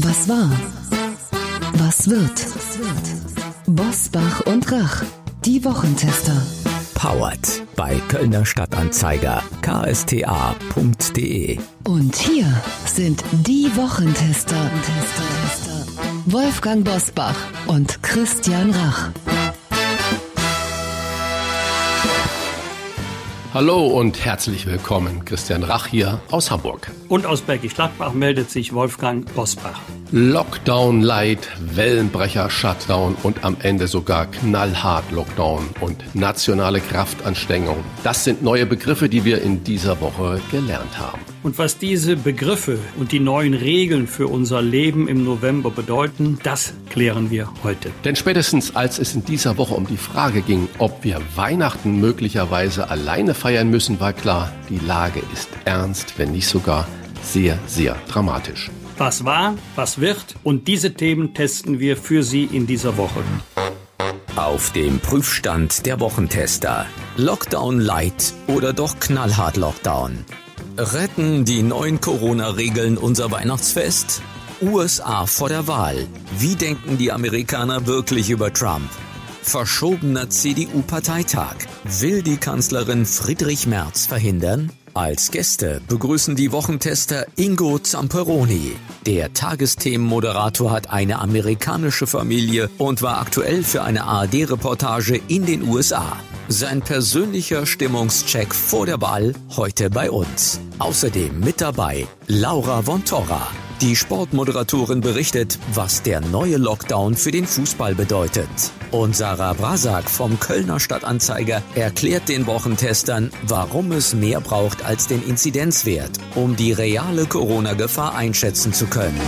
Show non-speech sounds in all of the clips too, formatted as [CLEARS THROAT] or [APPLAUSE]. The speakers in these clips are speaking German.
Was war? Was wird? Bosbach und Rach, die Wochentester. Powered bei Kölner Stadtanzeiger ksta.de. Und hier sind die Wochentester. Wolfgang Bosbach und Christian Rach. Hallo und herzlich willkommen. Christian Rach hier aus Hamburg. Und aus Bergisch Gladbach meldet sich Wolfgang Bosbach. Lockdown Light, Wellenbrecher Shutdown und am Ende sogar knallhart Lockdown und nationale Kraftanstrengung. Das sind neue Begriffe, die wir in dieser Woche gelernt haben. Und was diese Begriffe und die neuen Regeln für unser Leben im November bedeuten, das klären wir heute. Denn spätestens als es in dieser Woche um die Frage ging, ob wir Weihnachten möglicherweise alleine feiern müssen, war klar, die Lage ist ernst, wenn nicht sogar sehr, sehr dramatisch was war, was wird und diese Themen testen wir für Sie in dieser Woche. Auf dem Prüfstand der Wochentester. Lockdown Light oder doch knallhart Lockdown? Retten die neuen Corona-Regeln unser Weihnachtsfest? USA vor der Wahl. Wie denken die Amerikaner wirklich über Trump? Verschobener CDU-Parteitag. Will die Kanzlerin Friedrich Merz verhindern? Als Gäste begrüßen die Wochentester Ingo Zamperoni. Der Tagesthemenmoderator hat eine amerikanische Familie und war aktuell für eine ARD-Reportage in den USA. Sein persönlicher Stimmungscheck vor der Wahl heute bei uns. Außerdem mit dabei Laura von Torra. Die Sportmoderatorin berichtet, was der neue Lockdown für den Fußball bedeutet. Und Sarah Brasak vom Kölner Stadtanzeiger erklärt den Wochentestern, warum es mehr braucht als den Inzidenzwert, um die reale Corona-Gefahr einschätzen zu können.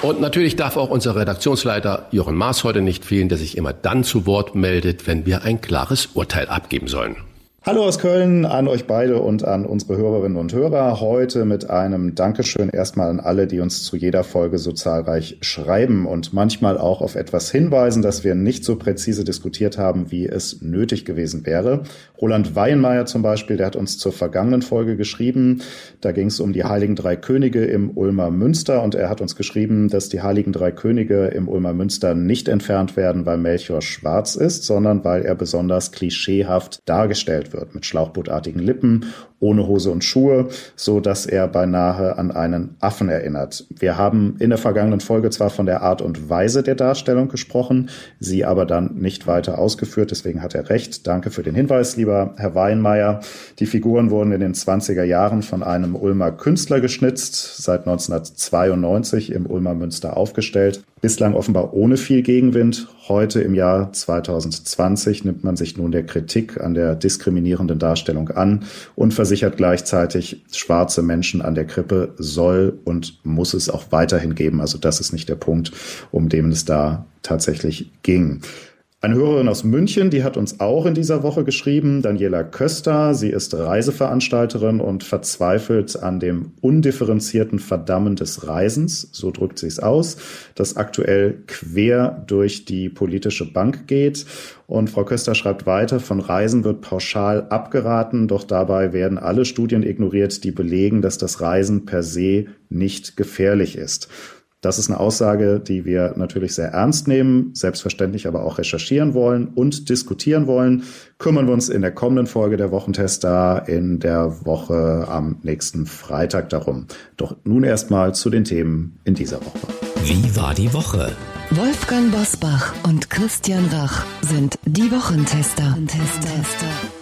Und natürlich darf auch unser Redaktionsleiter Jochen Maas heute nicht fehlen, der sich immer dann zu Wort meldet, wenn wir ein klares Urteil abgeben sollen. Hallo aus Köln an euch beide und an unsere Hörerinnen und Hörer. Heute mit einem Dankeschön erstmal an alle, die uns zu jeder Folge so zahlreich schreiben und manchmal auch auf etwas hinweisen, dass wir nicht so präzise diskutiert haben, wie es nötig gewesen wäre. Roland Weihenmeier zum Beispiel, der hat uns zur vergangenen Folge geschrieben. Da ging es um die Heiligen Drei Könige im Ulmer Münster und er hat uns geschrieben, dass die Heiligen Drei Könige im Ulmer Münster nicht entfernt werden, weil Melchior schwarz ist, sondern weil er besonders klischeehaft dargestellt wird, mit schlauchbootartigen Lippen, ohne Hose und Schuhe, so dass er beinahe an einen Affen erinnert. Wir haben in der vergangenen Folge zwar von der Art und Weise der Darstellung gesprochen, sie aber dann nicht weiter ausgeführt, deswegen hat er recht. Danke für den Hinweis, lieber Herr Weinmeier. Die Figuren wurden in den 20er Jahren von einem Ulmer Künstler geschnitzt, seit 1992 im Ulmer Münster aufgestellt. Bislang offenbar ohne viel Gegenwind. Heute im Jahr 2020 nimmt man sich nun der Kritik an der diskriminierenden Darstellung an und versichert gleichzeitig, schwarze Menschen an der Krippe soll und muss es auch weiterhin geben. Also das ist nicht der Punkt, um den es da tatsächlich ging. Eine Hörerin aus München, die hat uns auch in dieser Woche geschrieben, Daniela Köster. Sie ist Reiseveranstalterin und verzweifelt an dem undifferenzierten Verdammen des Reisens, so drückt sie es aus, das aktuell quer durch die politische Bank geht. Und Frau Köster schreibt weiter, von Reisen wird pauschal abgeraten, doch dabei werden alle Studien ignoriert, die belegen, dass das Reisen per se nicht gefährlich ist. Das ist eine Aussage, die wir natürlich sehr ernst nehmen, selbstverständlich aber auch recherchieren wollen und diskutieren wollen. Kümmern wir uns in der kommenden Folge der Wochentester in der Woche am nächsten Freitag darum. Doch nun erstmal zu den Themen in dieser Woche. Wie war die Woche? Wolfgang Bosbach und Christian Rach sind die Wochentester. Wochentester.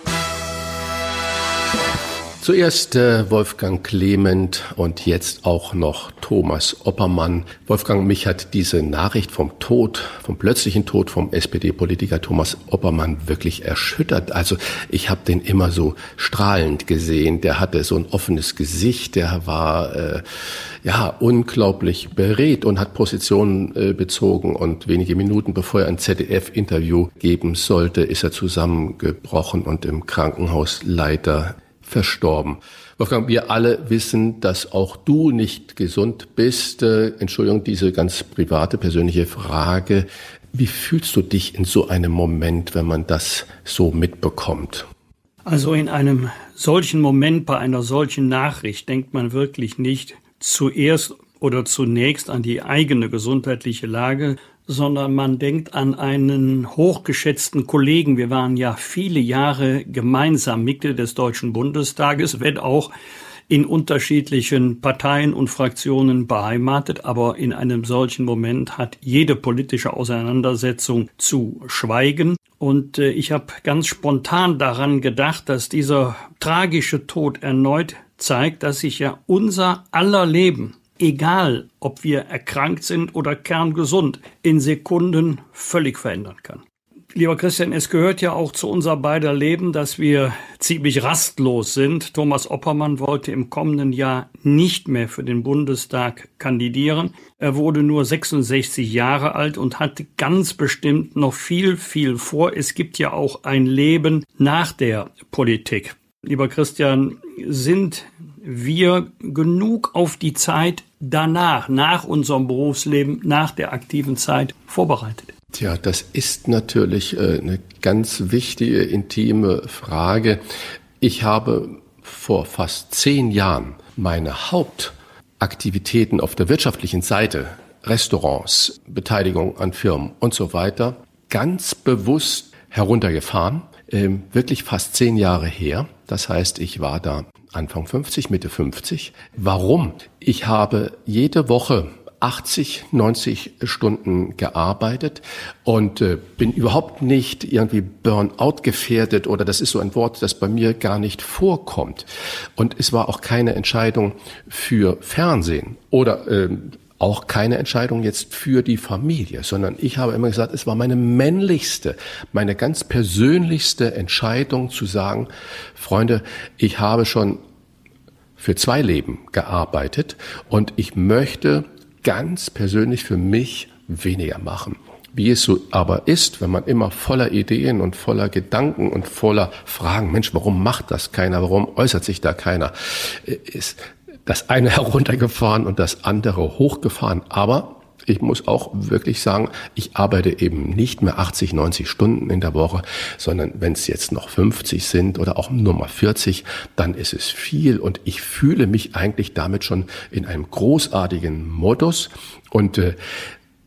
Zuerst äh, Wolfgang Clement und jetzt auch noch Thomas Oppermann. Wolfgang, mich hat diese Nachricht vom Tod, vom plötzlichen Tod vom SPD-Politiker Thomas Oppermann wirklich erschüttert. Also ich habe den immer so strahlend gesehen. Der hatte so ein offenes Gesicht, der war äh, ja unglaublich beredt und hat Positionen äh, bezogen. Und wenige Minuten bevor er ein ZDF-Interview geben sollte, ist er zusammengebrochen und im Krankenhaus leider verstorben. Wolfgang, wir alle wissen, dass auch du nicht gesund bist. Äh, Entschuldigung, diese ganz private, persönliche Frage. Wie fühlst du dich in so einem Moment, wenn man das so mitbekommt? Also in einem solchen Moment, bei einer solchen Nachricht, denkt man wirklich nicht zuerst oder zunächst an die eigene gesundheitliche Lage, sondern man denkt an einen hochgeschätzten Kollegen. Wir waren ja viele Jahre gemeinsam Mitglied des Deutschen Bundestages, wenn auch in unterschiedlichen Parteien und Fraktionen beheimatet, aber in einem solchen Moment hat jede politische Auseinandersetzung zu schweigen. Und äh, ich habe ganz spontan daran gedacht, dass dieser tragische Tod erneut zeigt, dass sich ja unser aller Leben, egal ob wir erkrankt sind oder kerngesund, in Sekunden völlig verändern kann. Lieber Christian, es gehört ja auch zu unser beider Leben, dass wir ziemlich rastlos sind. Thomas Oppermann wollte im kommenden Jahr nicht mehr für den Bundestag kandidieren. Er wurde nur 66 Jahre alt und hat ganz bestimmt noch viel, viel vor. Es gibt ja auch ein Leben nach der Politik. Lieber Christian, sind wir genug auf die Zeit danach, nach unserem Berufsleben, nach der aktiven Zeit vorbereitet? Tja, das ist natürlich äh, eine ganz wichtige, intime Frage. Ich habe vor fast zehn Jahren meine Hauptaktivitäten auf der wirtschaftlichen Seite, Restaurants, Beteiligung an Firmen und so weiter, ganz bewusst heruntergefahren. Ähm, wirklich fast zehn Jahre her. Das heißt, ich war da Anfang 50, Mitte 50. Warum? Ich habe jede Woche 80, 90 Stunden gearbeitet und äh, bin überhaupt nicht irgendwie Burnout gefährdet oder das ist so ein Wort, das bei mir gar nicht vorkommt. Und es war auch keine Entscheidung für Fernsehen oder äh, auch keine Entscheidung jetzt für die Familie, sondern ich habe immer gesagt, es war meine männlichste, meine ganz persönlichste Entscheidung zu sagen, Freunde, ich habe schon für zwei Leben gearbeitet und ich möchte ganz persönlich für mich weniger machen. Wie es so aber ist, wenn man immer voller Ideen und voller Gedanken und voller Fragen, Mensch, warum macht das keiner? Warum äußert sich da keiner? Äh, ist das eine [LAUGHS] heruntergefahren und das andere hochgefahren. Aber ich muss auch wirklich sagen, ich arbeite eben nicht mehr 80, 90 Stunden in der Woche, sondern wenn es jetzt noch 50 sind oder auch nur mal 40, dann ist es viel und ich fühle mich eigentlich damit schon in einem großartigen Modus und äh,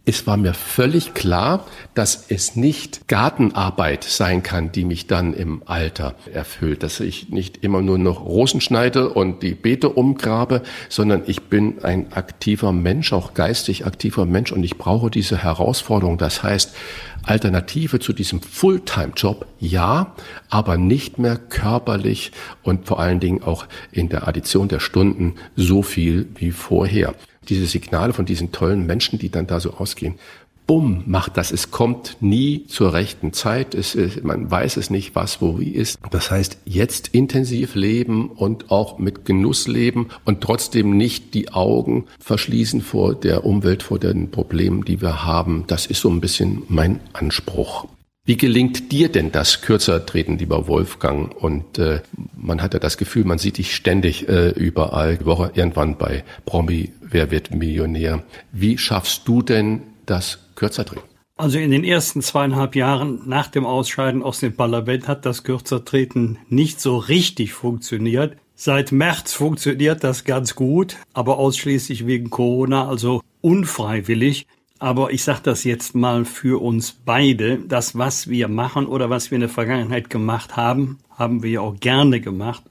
es war mir völlig klar, dass es nicht Gartenarbeit sein kann, die mich dann im Alter erfüllt, dass ich nicht immer nur noch Rosen schneide und die Beete umgrabe, sondern ich bin ein aktiver Mensch, auch geistig aktiver Mensch. Und ich brauche diese Herausforderung. Das heißt, Alternative zu diesem Fulltime-Job, ja, aber nicht mehr körperlich und vor allen Dingen auch in der Addition der Stunden so viel wie vorher diese Signale von diesen tollen Menschen, die dann da so ausgehen. Bumm, macht das. Es kommt nie zur rechten Zeit. Es, man weiß es nicht, was wo wie ist. Das heißt, jetzt intensiv leben und auch mit Genuss leben und trotzdem nicht die Augen verschließen vor der Umwelt, vor den Problemen, die wir haben. Das ist so ein bisschen mein Anspruch. Wie gelingt dir denn das kürzer treten, lieber Wolfgang? Und äh, man hat ja das Gefühl, man sieht dich ständig äh, überall, die Woche irgendwann bei Promi, wer wird Millionär. Wie schaffst du denn das kürzer treten? Also in den ersten zweieinhalb Jahren nach dem Ausscheiden aus dem Parlament hat das Kürzertreten nicht so richtig funktioniert. Seit März funktioniert das ganz gut, aber ausschließlich wegen Corona, also unfreiwillig. Aber ich sage das jetzt mal für uns beide. Das, was wir machen oder was wir in der Vergangenheit gemacht haben, haben wir ja auch gerne gemacht.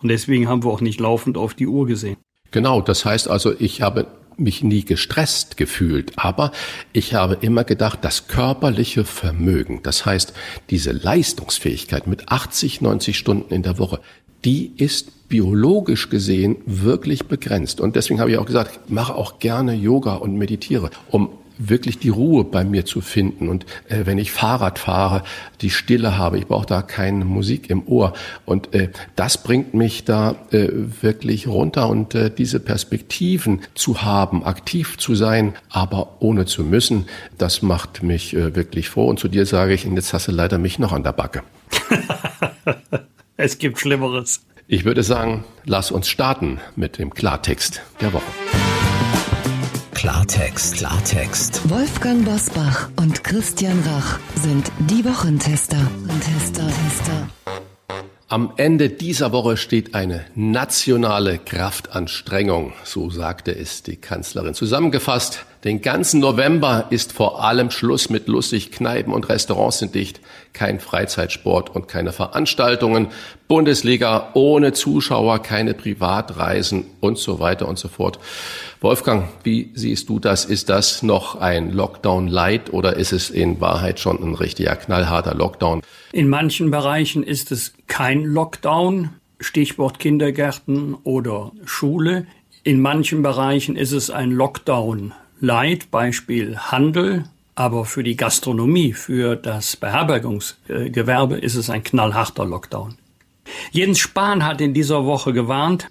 Und deswegen haben wir auch nicht laufend auf die Uhr gesehen. Genau, das heißt also, ich habe mich nie gestresst gefühlt, aber ich habe immer gedacht, das körperliche Vermögen, das heißt diese Leistungsfähigkeit mit 80, 90 Stunden in der Woche, die ist biologisch gesehen wirklich begrenzt. Und deswegen habe ich auch gesagt, mache auch gerne Yoga und meditiere, um wirklich die Ruhe bei mir zu finden. Und äh, wenn ich Fahrrad fahre, die Stille habe, ich brauche da keine Musik im Ohr. Und äh, das bringt mich da äh, wirklich runter. Und äh, diese Perspektiven zu haben, aktiv zu sein, aber ohne zu müssen, das macht mich äh, wirklich froh. Und zu dir sage ich, und jetzt hast du leider mich noch an der Backe. [LAUGHS] es gibt Schlimmeres. Ich würde sagen, lass uns starten mit dem Klartext der Woche. Klartext, Klartext. Wolfgang Bosbach und Christian Rach sind die Wochentester. Tester, Tester. Am Ende dieser Woche steht eine nationale Kraftanstrengung, so sagte es die Kanzlerin. Zusammengefasst, den ganzen November ist vor allem Schluss mit lustig, Kneipen und Restaurants sind dicht, kein Freizeitsport und keine Veranstaltungen, Bundesliga ohne Zuschauer, keine Privatreisen und so weiter und so fort. Wolfgang, wie siehst du das? Ist das noch ein Lockdown light oder ist es in Wahrheit schon ein richtiger knallharter Lockdown? In manchen Bereichen ist es kein Lockdown, Stichwort Kindergärten oder Schule. In manchen Bereichen ist es ein Lockdown light, Beispiel Handel. Aber für die Gastronomie, für das Beherbergungsgewerbe ist es ein knallharter Lockdown. Jens Spahn hat in dieser Woche gewarnt,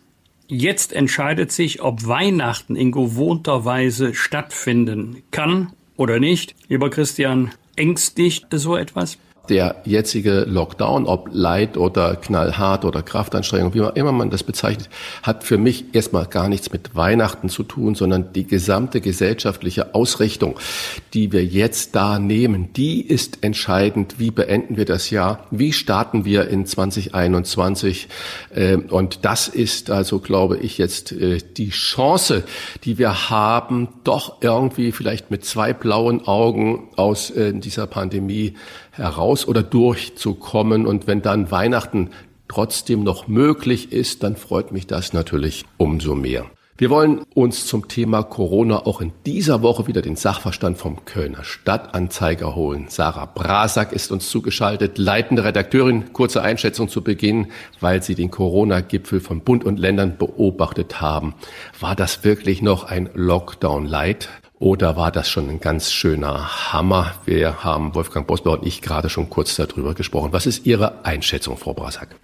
Jetzt entscheidet sich, ob Weihnachten in gewohnter Weise stattfinden kann oder nicht. Lieber Christian, ängstigt so etwas? Der jetzige Lockdown, ob Leid oder knallhart oder Kraftanstrengung, wie immer man das bezeichnet, hat für mich erstmal gar nichts mit Weihnachten zu tun, sondern die gesamte gesellschaftliche Ausrichtung, die wir jetzt da nehmen, die ist entscheidend. Wie beenden wir das Jahr? Wie starten wir in 2021? Ähm, und das ist also, glaube ich, jetzt äh, die Chance, die wir haben, doch irgendwie vielleicht mit zwei blauen Augen aus äh, dieser Pandemie heraus oder durchzukommen. Und wenn dann Weihnachten trotzdem noch möglich ist, dann freut mich das natürlich umso mehr. Wir wollen uns zum Thema Corona auch in dieser Woche wieder den Sachverstand vom Kölner Stadtanzeiger holen. Sarah Brasak ist uns zugeschaltet, leitende Redakteurin. Kurze Einschätzung zu Beginn, weil Sie den Corona-Gipfel von Bund und Ländern beobachtet haben. War das wirklich noch ein Lockdown-Light? Oder war das schon ein ganz schöner Hammer? Wir haben Wolfgang Bosbach und ich gerade schon kurz darüber gesprochen. Was ist Ihre Einschätzung, Frau Brasak?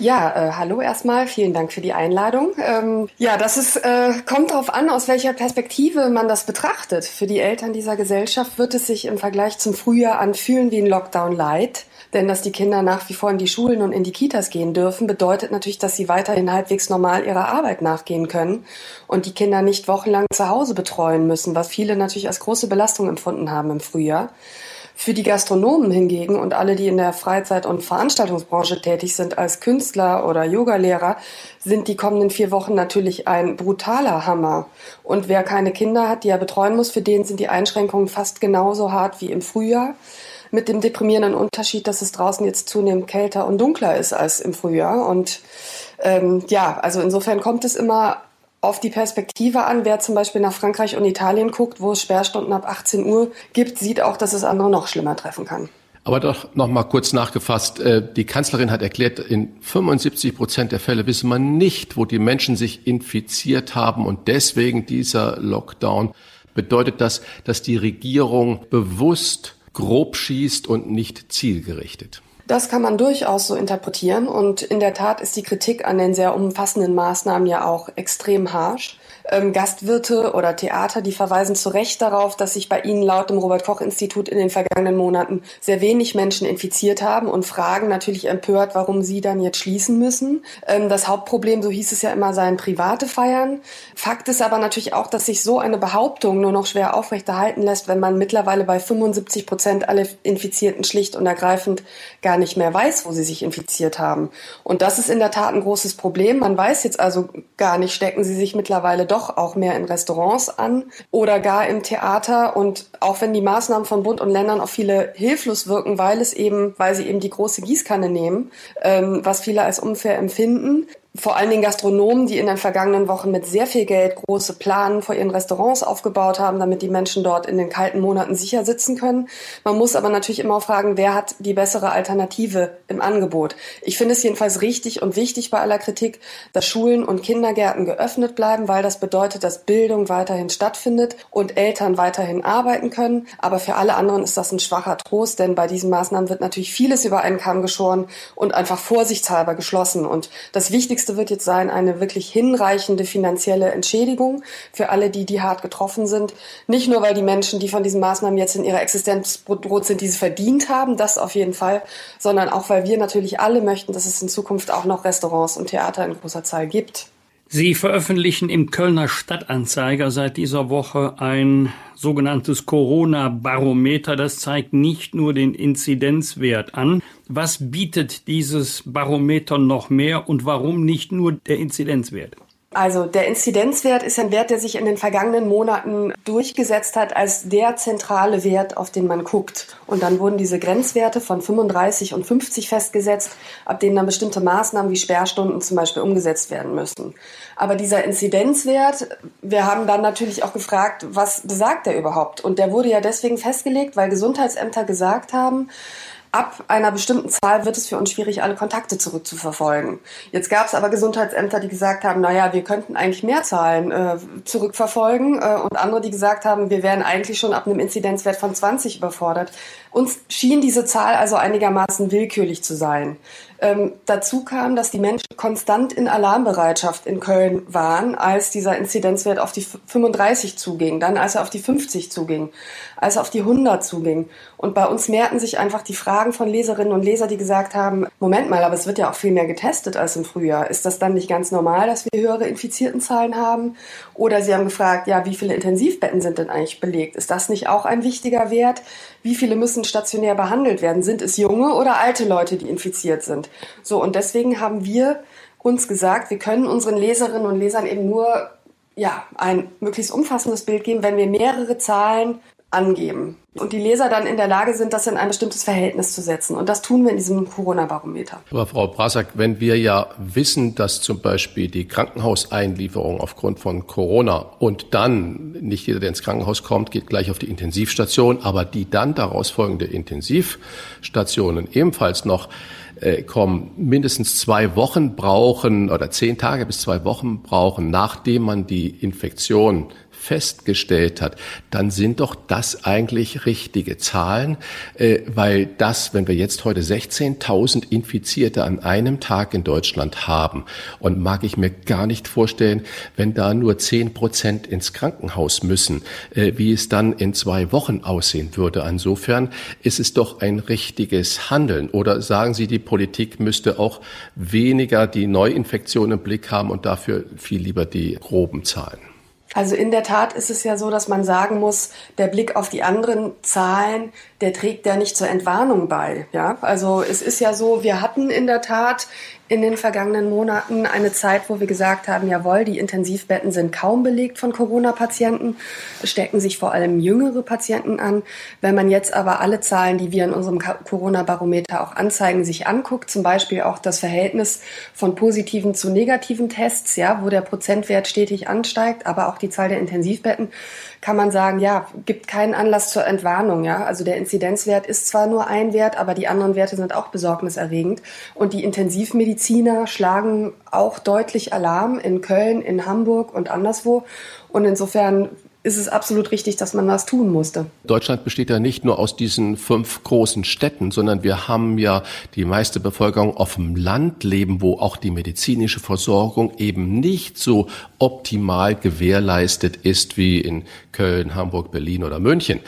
Ja, äh, hallo erstmal, vielen Dank für die Einladung. Ähm, ja, das ist, äh, kommt darauf an, aus welcher Perspektive man das betrachtet. Für die Eltern dieser Gesellschaft wird es sich im Vergleich zum Frühjahr anfühlen wie ein Lockdown Light. Denn dass die Kinder nach wie vor in die Schulen und in die Kitas gehen dürfen, bedeutet natürlich, dass sie weiterhin halbwegs normal ihrer Arbeit nachgehen können und die Kinder nicht wochenlang zu Hause betreuen müssen, was viele natürlich als große Belastung empfunden haben im Frühjahr. Für die Gastronomen hingegen und alle, die in der Freizeit- und Veranstaltungsbranche tätig sind als Künstler oder Yogalehrer, sind die kommenden vier Wochen natürlich ein brutaler Hammer. Und wer keine Kinder hat, die er betreuen muss, für den sind die Einschränkungen fast genauso hart wie im Frühjahr mit dem deprimierenden Unterschied, dass es draußen jetzt zunehmend kälter und dunkler ist als im Frühjahr. Und ähm, ja, also insofern kommt es immer auf die Perspektive an. Wer zum Beispiel nach Frankreich und Italien guckt, wo es Sperrstunden ab 18 Uhr gibt, sieht auch, dass es andere noch schlimmer treffen kann. Aber doch noch mal kurz nachgefasst. Äh, die Kanzlerin hat erklärt, in 75 Prozent der Fälle wisse man nicht, wo die Menschen sich infiziert haben und deswegen dieser Lockdown. Bedeutet das, dass die Regierung bewusst grob schießt und nicht zielgerichtet. Das kann man durchaus so interpretieren und in der Tat ist die Kritik an den sehr umfassenden Maßnahmen ja auch extrem harsch ähm, Gastwirte oder Theater, die verweisen zu Recht darauf, dass sich bei ihnen laut dem Robert-Koch-Institut in den vergangenen Monaten sehr wenig Menschen infiziert haben und fragen natürlich empört, warum sie dann jetzt schließen müssen. Ähm, das Hauptproblem, so hieß es ja immer, seien private Feiern. Fakt ist aber natürlich auch, dass sich so eine Behauptung nur noch schwer aufrechterhalten lässt, wenn man mittlerweile bei 75 Prozent alle Infizierten schlicht und ergreifend gar nicht mehr weiß, wo sie sich infiziert haben. Und das ist in der Tat ein großes Problem. Man weiß jetzt also gar nicht, stecken sie sich mittlerweile doch doch auch mehr in Restaurants an oder gar im Theater. Und auch wenn die Maßnahmen von Bund und Ländern auf viele hilflos wirken, weil es eben, weil sie eben die große Gießkanne nehmen, ähm, was viele als unfair empfinden, vor allen Dingen Gastronomen, die in den vergangenen Wochen mit sehr viel Geld große Planen vor ihren Restaurants aufgebaut haben, damit die Menschen dort in den kalten Monaten sicher sitzen können. Man muss aber natürlich immer fragen, wer hat die bessere Alternative im Angebot. Ich finde es jedenfalls richtig und wichtig bei aller Kritik, dass Schulen und Kindergärten geöffnet bleiben, weil das bedeutet, dass Bildung weiterhin stattfindet und Eltern weiterhin arbeiten können. Aber für alle anderen ist das ein schwacher Trost, denn bei diesen Maßnahmen wird natürlich vieles über einen Kamm geschoren und einfach vorsichtshalber geschlossen. Und das Wichtigste Wichtigste wird jetzt sein, eine wirklich hinreichende finanzielle Entschädigung für alle, die, die hart getroffen sind. Nicht nur, weil die Menschen, die von diesen Maßnahmen jetzt in ihrer Existenz bedroht sind, diese verdient haben, das auf jeden Fall, sondern auch, weil wir natürlich alle möchten, dass es in Zukunft auch noch Restaurants und Theater in großer Zahl gibt. Sie veröffentlichen im Kölner Stadtanzeiger seit dieser Woche ein sogenanntes Corona-Barometer. Das zeigt nicht nur den Inzidenzwert an. Was bietet dieses Barometer noch mehr und warum nicht nur der Inzidenzwert? Also der Inzidenzwert ist ein Wert, der sich in den vergangenen Monaten durchgesetzt hat als der zentrale Wert, auf den man guckt. Und dann wurden diese Grenzwerte von 35 und 50 festgesetzt, ab denen dann bestimmte Maßnahmen wie Sperrstunden zum Beispiel umgesetzt werden müssen. Aber dieser Inzidenzwert, wir haben dann natürlich auch gefragt, was besagt der überhaupt? Und der wurde ja deswegen festgelegt, weil Gesundheitsämter gesagt haben, ab einer bestimmten Zahl wird es für uns schwierig, alle Kontakte zurückzuverfolgen. Jetzt gab es aber Gesundheitsämter, die gesagt haben, naja, wir könnten eigentlich mehr Zahlen äh, zurückverfolgen äh, und andere, die gesagt haben, wir wären eigentlich schon ab einem Inzidenzwert von 20 überfordert. Uns schien diese Zahl also einigermaßen willkürlich zu sein. Ähm, dazu kam, dass die Menschen konstant in Alarmbereitschaft in Köln waren, als dieser Inzidenzwert auf die 35 zuging, dann als er auf die 50 zuging, als auf die 100 zuging. Und bei uns mehrten sich einfach die Fragen von Leserinnen und Lesern, die gesagt haben, Moment mal, aber es wird ja auch viel mehr getestet als im Frühjahr. Ist das dann nicht ganz normal, dass wir höhere Infiziertenzahlen haben? Oder sie haben gefragt, ja, wie viele Intensivbetten sind denn eigentlich belegt? Ist das nicht auch ein wichtiger Wert? Wie viele müssen stationär behandelt werden? Sind es junge oder alte Leute, die infiziert sind? So, und deswegen haben wir uns gesagt, wir können unseren Leserinnen und Lesern eben nur ja, ein möglichst umfassendes Bild geben, wenn wir mehrere Zahlen angeben und die Leser dann in der Lage sind, das in ein bestimmtes Verhältnis zu setzen. Und das tun wir in diesem Corona-Barometer. Aber Frau Brasak, wenn wir ja wissen, dass zum Beispiel die Krankenhauseinlieferung aufgrund von Corona und dann nicht jeder, der ins Krankenhaus kommt, geht gleich auf die Intensivstation, aber die dann daraus folgende Intensivstationen ebenfalls noch äh, kommen, mindestens zwei Wochen brauchen oder zehn Tage bis zwei Wochen brauchen, nachdem man die Infektion festgestellt hat, dann sind doch das eigentlich richtige Zahlen, äh, weil das, wenn wir jetzt heute 16.000 Infizierte an einem Tag in Deutschland haben, und mag ich mir gar nicht vorstellen, wenn da nur 10 Prozent ins Krankenhaus müssen, äh, wie es dann in zwei Wochen aussehen würde. Insofern ist es doch ein richtiges Handeln. Oder sagen Sie, die Politik müsste auch weniger die Neuinfektionen im Blick haben und dafür viel lieber die groben Zahlen? Also in der Tat ist es ja so, dass man sagen muss, der Blick auf die anderen Zahlen, der trägt ja nicht zur Entwarnung bei. Ja, also es ist ja so, wir hatten in der Tat in den vergangenen Monaten eine Zeit, wo wir gesagt haben, jawohl, die Intensivbetten sind kaum belegt von Corona-Patienten, stecken sich vor allem jüngere Patienten an. Wenn man jetzt aber alle Zahlen, die wir in unserem Corona-Barometer auch anzeigen, sich anguckt, zum Beispiel auch das Verhältnis von positiven zu negativen Tests, ja, wo der Prozentwert stetig ansteigt, aber auch die Zahl der Intensivbetten, kann man sagen, ja, gibt keinen Anlass zur Entwarnung. Ja? Also der Inzidenzwert ist zwar nur ein Wert, aber die anderen Werte sind auch besorgniserregend. Und die Intensivmediziner schlagen auch deutlich Alarm in Köln, in Hamburg und anderswo. Und insofern ist es absolut richtig, dass man was tun musste. Deutschland besteht ja nicht nur aus diesen fünf großen Städten, sondern wir haben ja die meiste Bevölkerung auf dem Land leben, wo auch die medizinische Versorgung eben nicht so optimal gewährleistet ist wie in Köln, Hamburg, Berlin oder München.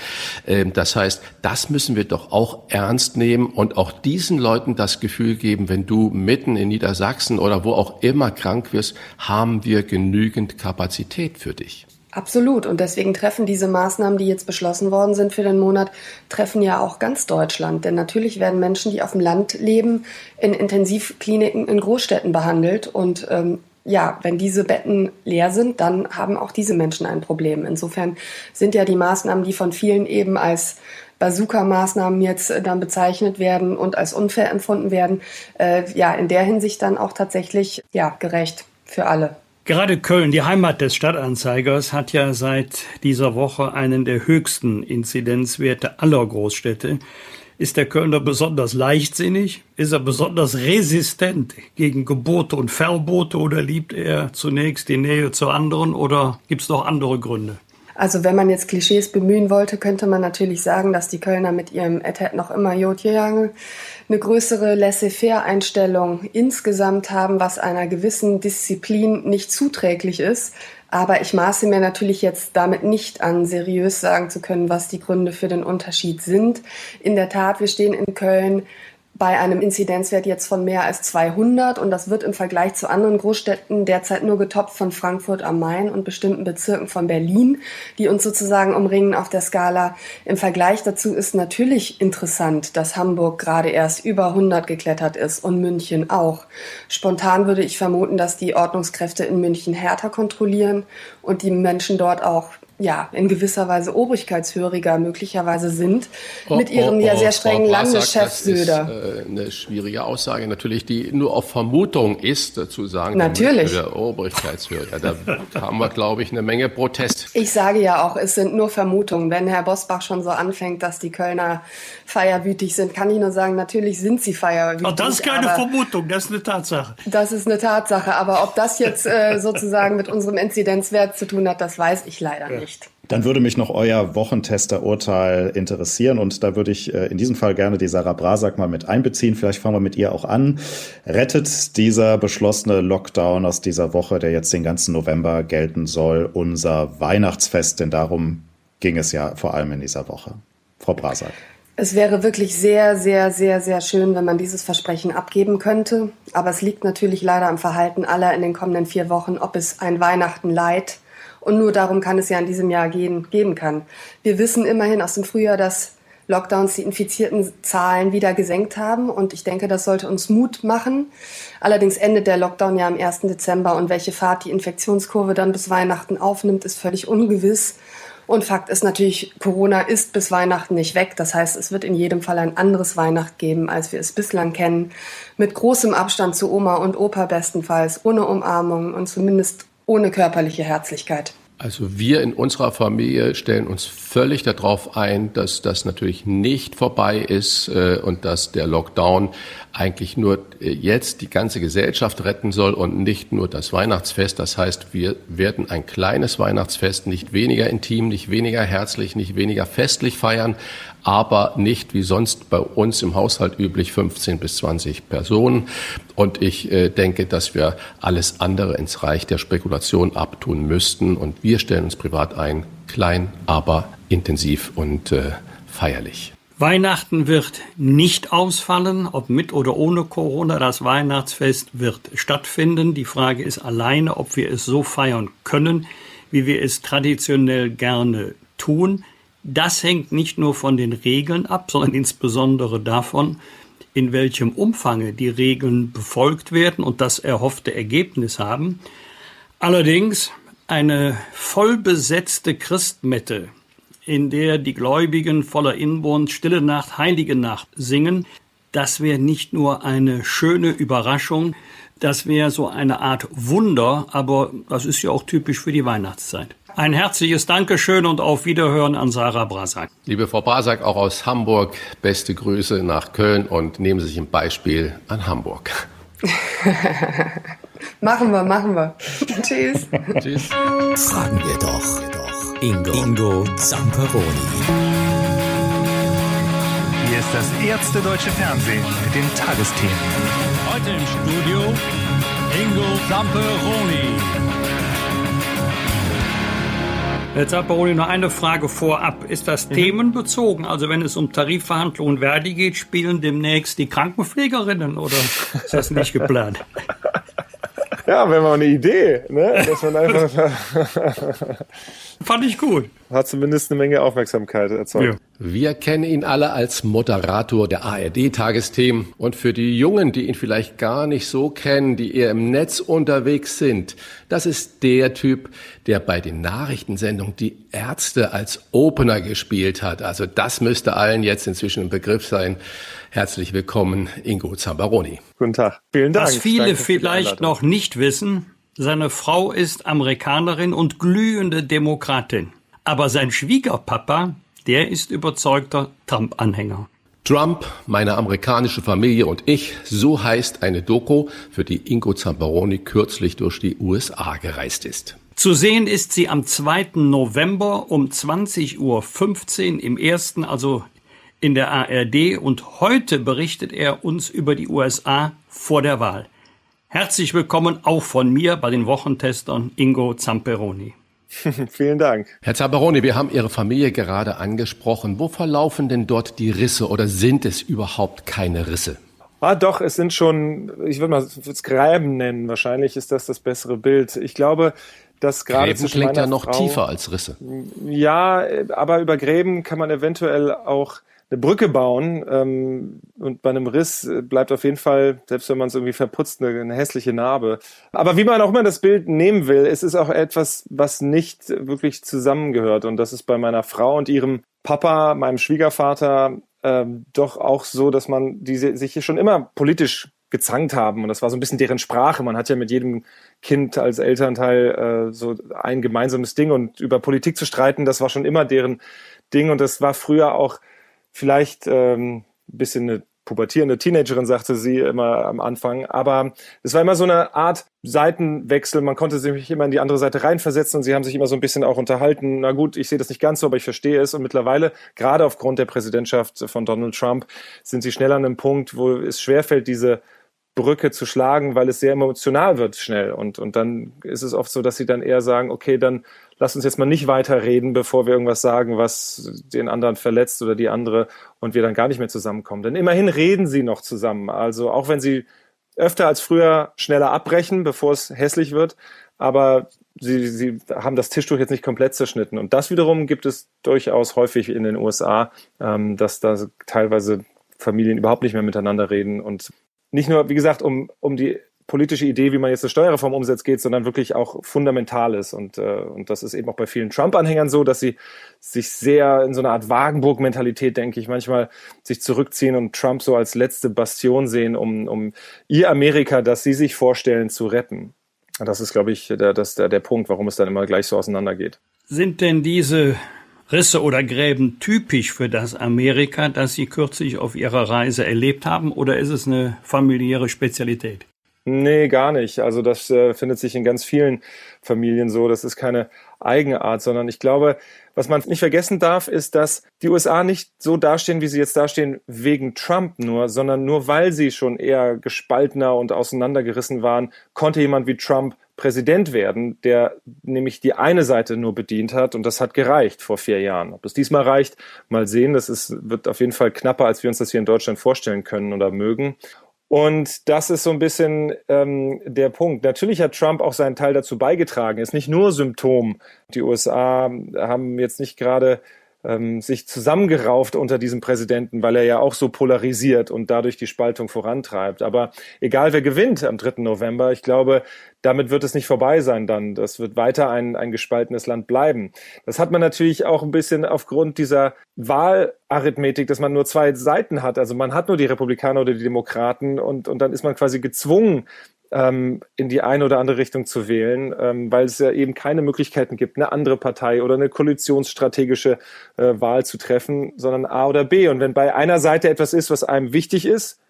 Ähm, das heißt, das müssen wir doch auch ernst nehmen und auch diesen Leuten das Gefühl geben, wenn du mitten in Niedersachsen oder wo auch immer krank wirst, haben wir genügend Kapazität für dich. Absolut. Und deswegen treffen diese Maßnahmen, die jetzt beschlossen worden sind für den Monat, treffen ja auch ganz Deutschland. Denn natürlich werden Menschen, die auf dem Land leben, in Intensivkliniken in Großstädten behandelt. Und ähm, ja, wenn diese Betten leer sind, dann haben auch diese Menschen ein Problem. Insofern sind ja die Maßnahmen, die von vielen eben als Bazooka-Maßnahmen jetzt äh, dann bezeichnet werden und als unfair empfunden werden, äh, ja, in der Hinsicht dann auch tatsächlich, ja, gerecht für alle. Gerade Köln, die Heimat des Stadtanzeigers, hat ja seit dieser Woche einen der höchsten Inzidenzwerte aller Großstädte. Ist der Kölner besonders leichtsinnig? Ist er besonders resistent gegen Gebote und Verbote oder liebt er zunächst die Nähe zu anderen oder gibt es noch andere Gründe? Also wenn man jetzt Klischees bemühen wollte, könnte man natürlich sagen, dass die Kölner mit ihrem Etet noch immer Jodjange eine größere Laissez-faire-Einstellung insgesamt haben, was einer gewissen Disziplin nicht zuträglich ist. Aber ich maße mir natürlich jetzt damit nicht an, seriös sagen zu können, was die Gründe für den Unterschied sind. In der Tat, wir stehen in Köln bei einem Inzidenzwert jetzt von mehr als 200 und das wird im Vergleich zu anderen Großstädten derzeit nur getoppt von Frankfurt am Main und bestimmten Bezirken von Berlin, die uns sozusagen umringen auf der Skala. Im Vergleich dazu ist natürlich interessant, dass Hamburg gerade erst über 100 geklettert ist und München auch. Spontan würde ich vermuten, dass die Ordnungskräfte in München härter kontrollieren und die Menschen dort auch ja, in gewisser Weise obrigkeitshöriger möglicherweise sind, oh, mit ihrem oh, oh, ja sehr strengen Frau Landeschef Söder. Das ist äh, eine schwierige Aussage, natürlich, die nur auf Vermutung ist, zu sagen, natürlich. der Obrigkeitshöriger. Da haben wir, glaube ich, eine Menge Protest. Ich sage ja auch, es sind nur Vermutungen. Wenn Herr Bosbach schon so anfängt, dass die Kölner feierwütig sind, kann ich nur sagen, natürlich sind sie feierwütig. Auch das ist keine Vermutung, das ist eine Tatsache. Das ist eine Tatsache, aber ob das jetzt äh, sozusagen mit unserem Inzidenzwert zu tun hat, das weiß ich leider ja. nicht. Dann würde mich noch euer Wochentester-Urteil interessieren und da würde ich äh, in diesem Fall gerne die Sarah Brasak mal mit einbeziehen. Vielleicht fangen wir mit ihr auch an. Rettet dieser beschlossene Lockdown aus dieser Woche, der jetzt den ganzen November gelten soll, unser Weihnachtsfest? Denn darum ging es ja vor allem in dieser Woche. Frau Brasak. Es wäre wirklich sehr, sehr, sehr, sehr schön, wenn man dieses Versprechen abgeben könnte. Aber es liegt natürlich leider am Verhalten aller in den kommenden vier Wochen, ob es ein Weihnachten leid und nur darum kann es ja in diesem Jahr gehen, geben kann. Wir wissen immerhin aus dem Frühjahr, dass Lockdowns die infizierten Zahlen wieder gesenkt haben. Und ich denke, das sollte uns Mut machen. Allerdings endet der Lockdown ja am 1. Dezember und welche Fahrt die Infektionskurve dann bis Weihnachten aufnimmt, ist völlig ungewiss. Und Fakt ist natürlich, Corona ist bis Weihnachten nicht weg. Das heißt, es wird in jedem Fall ein anderes Weihnacht geben, als wir es bislang kennen. Mit großem Abstand zu Oma und Opa bestenfalls, ohne Umarmung und zumindest ohne körperliche Herzlichkeit. Also wir in unserer Familie stellen uns völlig darauf ein, dass das natürlich nicht vorbei ist äh, und dass der Lockdown eigentlich nur äh, jetzt die ganze Gesellschaft retten soll und nicht nur das Weihnachtsfest. Das heißt, wir werden ein kleines Weihnachtsfest nicht weniger intim, nicht weniger herzlich, nicht weniger festlich feiern, aber nicht wie sonst bei uns im Haushalt üblich 15 bis 20 Personen. Und ich äh, denke, dass wir alles andere ins Reich der Spekulation abtun müssten. Und wir stellen uns privat ein, klein, aber intensiv und äh, feierlich. Weihnachten wird nicht ausfallen, ob mit oder ohne Corona. Das Weihnachtsfest wird stattfinden. Die Frage ist alleine, ob wir es so feiern können, wie wir es traditionell gerne tun. Das hängt nicht nur von den Regeln ab, sondern insbesondere davon, in welchem Umfange die Regeln befolgt werden und das erhoffte Ergebnis haben. Allerdings eine vollbesetzte Christmette, in der die Gläubigen voller Inbrunst Stille Nacht, Heilige Nacht singen, das wäre nicht nur eine schöne Überraschung, das wäre so eine Art Wunder, aber das ist ja auch typisch für die Weihnachtszeit. Ein herzliches Dankeschön und auf Wiederhören an Sarah Brasak. Liebe Frau Brasak, auch aus Hamburg, beste Grüße nach Köln und nehmen Sie sich ein Beispiel an Hamburg. [LAUGHS] machen wir, machen wir. [LAUGHS] Tschüss. Tschüss. Fragen wir doch. Ingo, Ingo Zamperoni. Hier ist das erste deutsche Fernsehen mit den Tagesthemen. Heute im Studio Ingo Zamperoni. Jetzt hat Baroni noch eine Frage vorab. Ist das mhm. themenbezogen? Also wenn es um Tarifverhandlungen Verdi geht, spielen demnächst die Krankenpflegerinnen oder ist das nicht geplant? [LAUGHS] Ja, wäre mal eine Idee, ne? Dass man einfach. [LAUGHS] Fand ich gut. Hat zumindest eine Menge Aufmerksamkeit erzeugt. Ja. Wir kennen ihn alle als Moderator der ARD-Tagesthemen. Und für die Jungen, die ihn vielleicht gar nicht so kennen, die eher im Netz unterwegs sind, das ist der Typ, der bei den Nachrichtensendungen die Ärzte als Opener gespielt hat. Also das müsste allen jetzt inzwischen ein Begriff sein. Herzlich willkommen, Ingo Zambaroni. Guten Tag. Vielen Dank. Was viele Danke vielleicht noch nicht wissen, seine Frau ist Amerikanerin und glühende Demokratin. Aber sein Schwiegerpapa, der ist überzeugter Trump-Anhänger. Trump, meine amerikanische Familie und ich, so heißt eine Doku, für die Ingo Zamperoni kürzlich durch die USA gereist ist. Zu sehen ist sie am 2. November um 20.15 Uhr im ersten, also in der ARD. Und heute berichtet er uns über die USA vor der Wahl. Herzlich willkommen auch von mir bei den Wochentestern Ingo Zamperoni. [LAUGHS] Vielen Dank. Herr Zamperoni, wir haben Ihre Familie gerade angesprochen. Wo verlaufen denn dort die Risse oder sind es überhaupt keine Risse? Ah, doch, es sind schon, ich würde mal es Gräben nennen. Wahrscheinlich ist das das bessere Bild. Ich glaube, dass gerade Gräben klingt ja noch Frau, tiefer als Risse. Ja, aber über Gräben kann man eventuell auch eine Brücke bauen ähm, und bei einem Riss bleibt auf jeden Fall, selbst wenn man es irgendwie verputzt, eine, eine, hässliche Narbe. Aber wie man auch immer das Bild nehmen will, es ist auch etwas, was nicht wirklich zusammengehört und das ist bei meiner Frau und ihrem Papa, meinem Schwiegervater, ähm, doch auch so, dass man diese sich hier schon immer politisch gezankt haben und das war so ein bisschen deren Sprache. Man hat ja mit jedem Kind als Elternteil äh, so ein gemeinsames Ding und über Politik zu streiten, das war schon immer deren Ding und das war früher auch vielleicht ähm, bisschen eine pubertierende Teenagerin, sagte sie immer am Anfang. Aber es war immer so eine Art Seitenwechsel. Man konnte sich immer in die andere Seite reinversetzen und sie haben sich immer so ein bisschen auch unterhalten. Na gut, ich sehe das nicht ganz so, aber ich verstehe es. Und mittlerweile, gerade aufgrund der Präsidentschaft von Donald Trump, sind sie schnell an einem Punkt, wo es schwerfällt, diese Brücke zu schlagen, weil es sehr emotional wird schnell. Und, und dann ist es oft so, dass sie dann eher sagen, okay, dann lass uns jetzt mal nicht weiterreden, bevor wir irgendwas sagen, was den anderen verletzt oder die andere und wir dann gar nicht mehr zusammenkommen. Denn immerhin reden sie noch zusammen. Also auch wenn sie öfter als früher schneller abbrechen, bevor es hässlich wird, aber sie, sie haben das Tischtuch jetzt nicht komplett zerschnitten. Und das wiederum gibt es durchaus häufig in den USA, ähm, dass da teilweise Familien überhaupt nicht mehr miteinander reden und nicht nur, wie gesagt, um, um die politische Idee, wie man jetzt eine Steuerreform umsetzt, geht, sondern wirklich auch Fundamentales. Und, äh, und das ist eben auch bei vielen Trump-Anhängern so, dass sie sich sehr in so einer Art Wagenburg-Mentalität, denke ich, manchmal sich zurückziehen und Trump so als letzte Bastion sehen, um, um ihr Amerika, das sie sich vorstellen, zu retten. Das ist, glaube ich, der, das, der, der Punkt, warum es dann immer gleich so auseinandergeht. Sind denn diese Risse oder Gräben typisch für das Amerika, das Sie kürzlich auf Ihrer Reise erlebt haben, oder ist es eine familiäre Spezialität? Nee, gar nicht. Also das äh, findet sich in ganz vielen Familien so. Das ist keine eigene Art, sondern ich glaube, was man nicht vergessen darf, ist, dass die USA nicht so dastehen, wie sie jetzt dastehen, wegen Trump nur, sondern nur weil sie schon eher gespaltener und auseinandergerissen waren, konnte jemand wie Trump Präsident werden, der nämlich die eine Seite nur bedient hat und das hat gereicht vor vier Jahren. Ob es diesmal reicht, mal sehen. Das ist, wird auf jeden Fall knapper, als wir uns das hier in Deutschland vorstellen können oder mögen. Und das ist so ein bisschen ähm, der Punkt. Natürlich hat Trump auch seinen Teil dazu beigetragen. Ist nicht nur Symptom. Die USA haben jetzt nicht gerade ähm, sich zusammengerauft unter diesem Präsidenten, weil er ja auch so polarisiert und dadurch die Spaltung vorantreibt. Aber egal wer gewinnt am 3. November, ich glaube, damit wird es nicht vorbei sein dann. Das wird weiter ein, ein gespaltenes Land bleiben. Das hat man natürlich auch ein bisschen aufgrund dieser Wahlarithmetik, dass man nur zwei Seiten hat. Also man hat nur die Republikaner oder die Demokraten und, und dann ist man quasi gezwungen, ähm, in die eine oder andere Richtung zu wählen, ähm, weil es ja eben keine Möglichkeiten gibt, eine andere Partei oder eine koalitionsstrategische äh, Wahl zu treffen, sondern A oder B. Und wenn bei einer Seite etwas ist, was einem wichtig ist,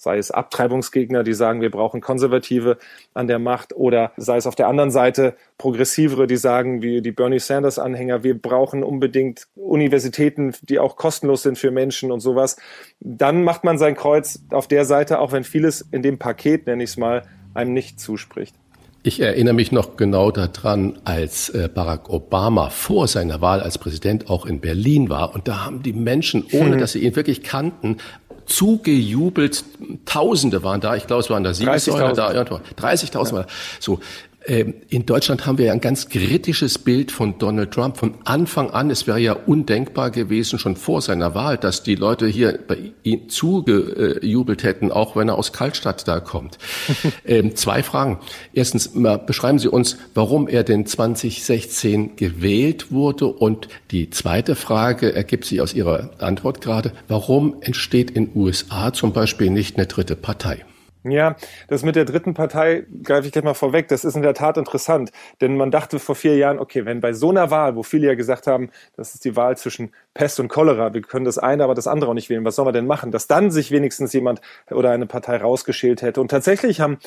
sei es Abtreibungsgegner, die sagen, wir brauchen Konservative an der Macht, oder sei es auf der anderen Seite Progressivere, die sagen, wie die Bernie Sanders-Anhänger, wir brauchen unbedingt Universitäten, die auch kostenlos sind für Menschen und sowas, dann macht man sein Kreuz auf der Seite, auch wenn vieles in dem Paket, nenne ich es mal, einem nicht zuspricht. Ich erinnere mich noch genau daran, als äh, Barack Obama vor seiner Wahl als Präsident auch in Berlin war. Und da haben die Menschen, ohne hm. dass sie ihn wirklich kannten, zugejubelt. Tausende waren da. Ich glaube, es waren da 30.000 da. 30.000 ja. So. Ähm, in Deutschland haben wir ein ganz kritisches Bild von Donald Trump von Anfang an. Es wäre ja undenkbar gewesen, schon vor seiner Wahl, dass die Leute hier bei ihm zugejubelt hätten, auch wenn er aus Kaltstadt da kommt. [LAUGHS] ähm, zwei Fragen. Erstens, beschreiben Sie uns, warum er denn 2016 gewählt wurde. Und die zweite Frage ergibt sich aus Ihrer Antwort gerade. Warum entsteht in USA zum Beispiel nicht eine dritte Partei? Ja, das mit der dritten Partei greife ich gleich mal vorweg. Das ist in der Tat interessant, denn man dachte vor vier Jahren, okay, wenn bei so einer Wahl, wo viele ja gesagt haben, das ist die Wahl zwischen Pest und Cholera, wir können das eine, aber das andere auch nicht wählen, was soll man denn machen, dass dann sich wenigstens jemand oder eine Partei rausgeschält hätte. Und tatsächlich haben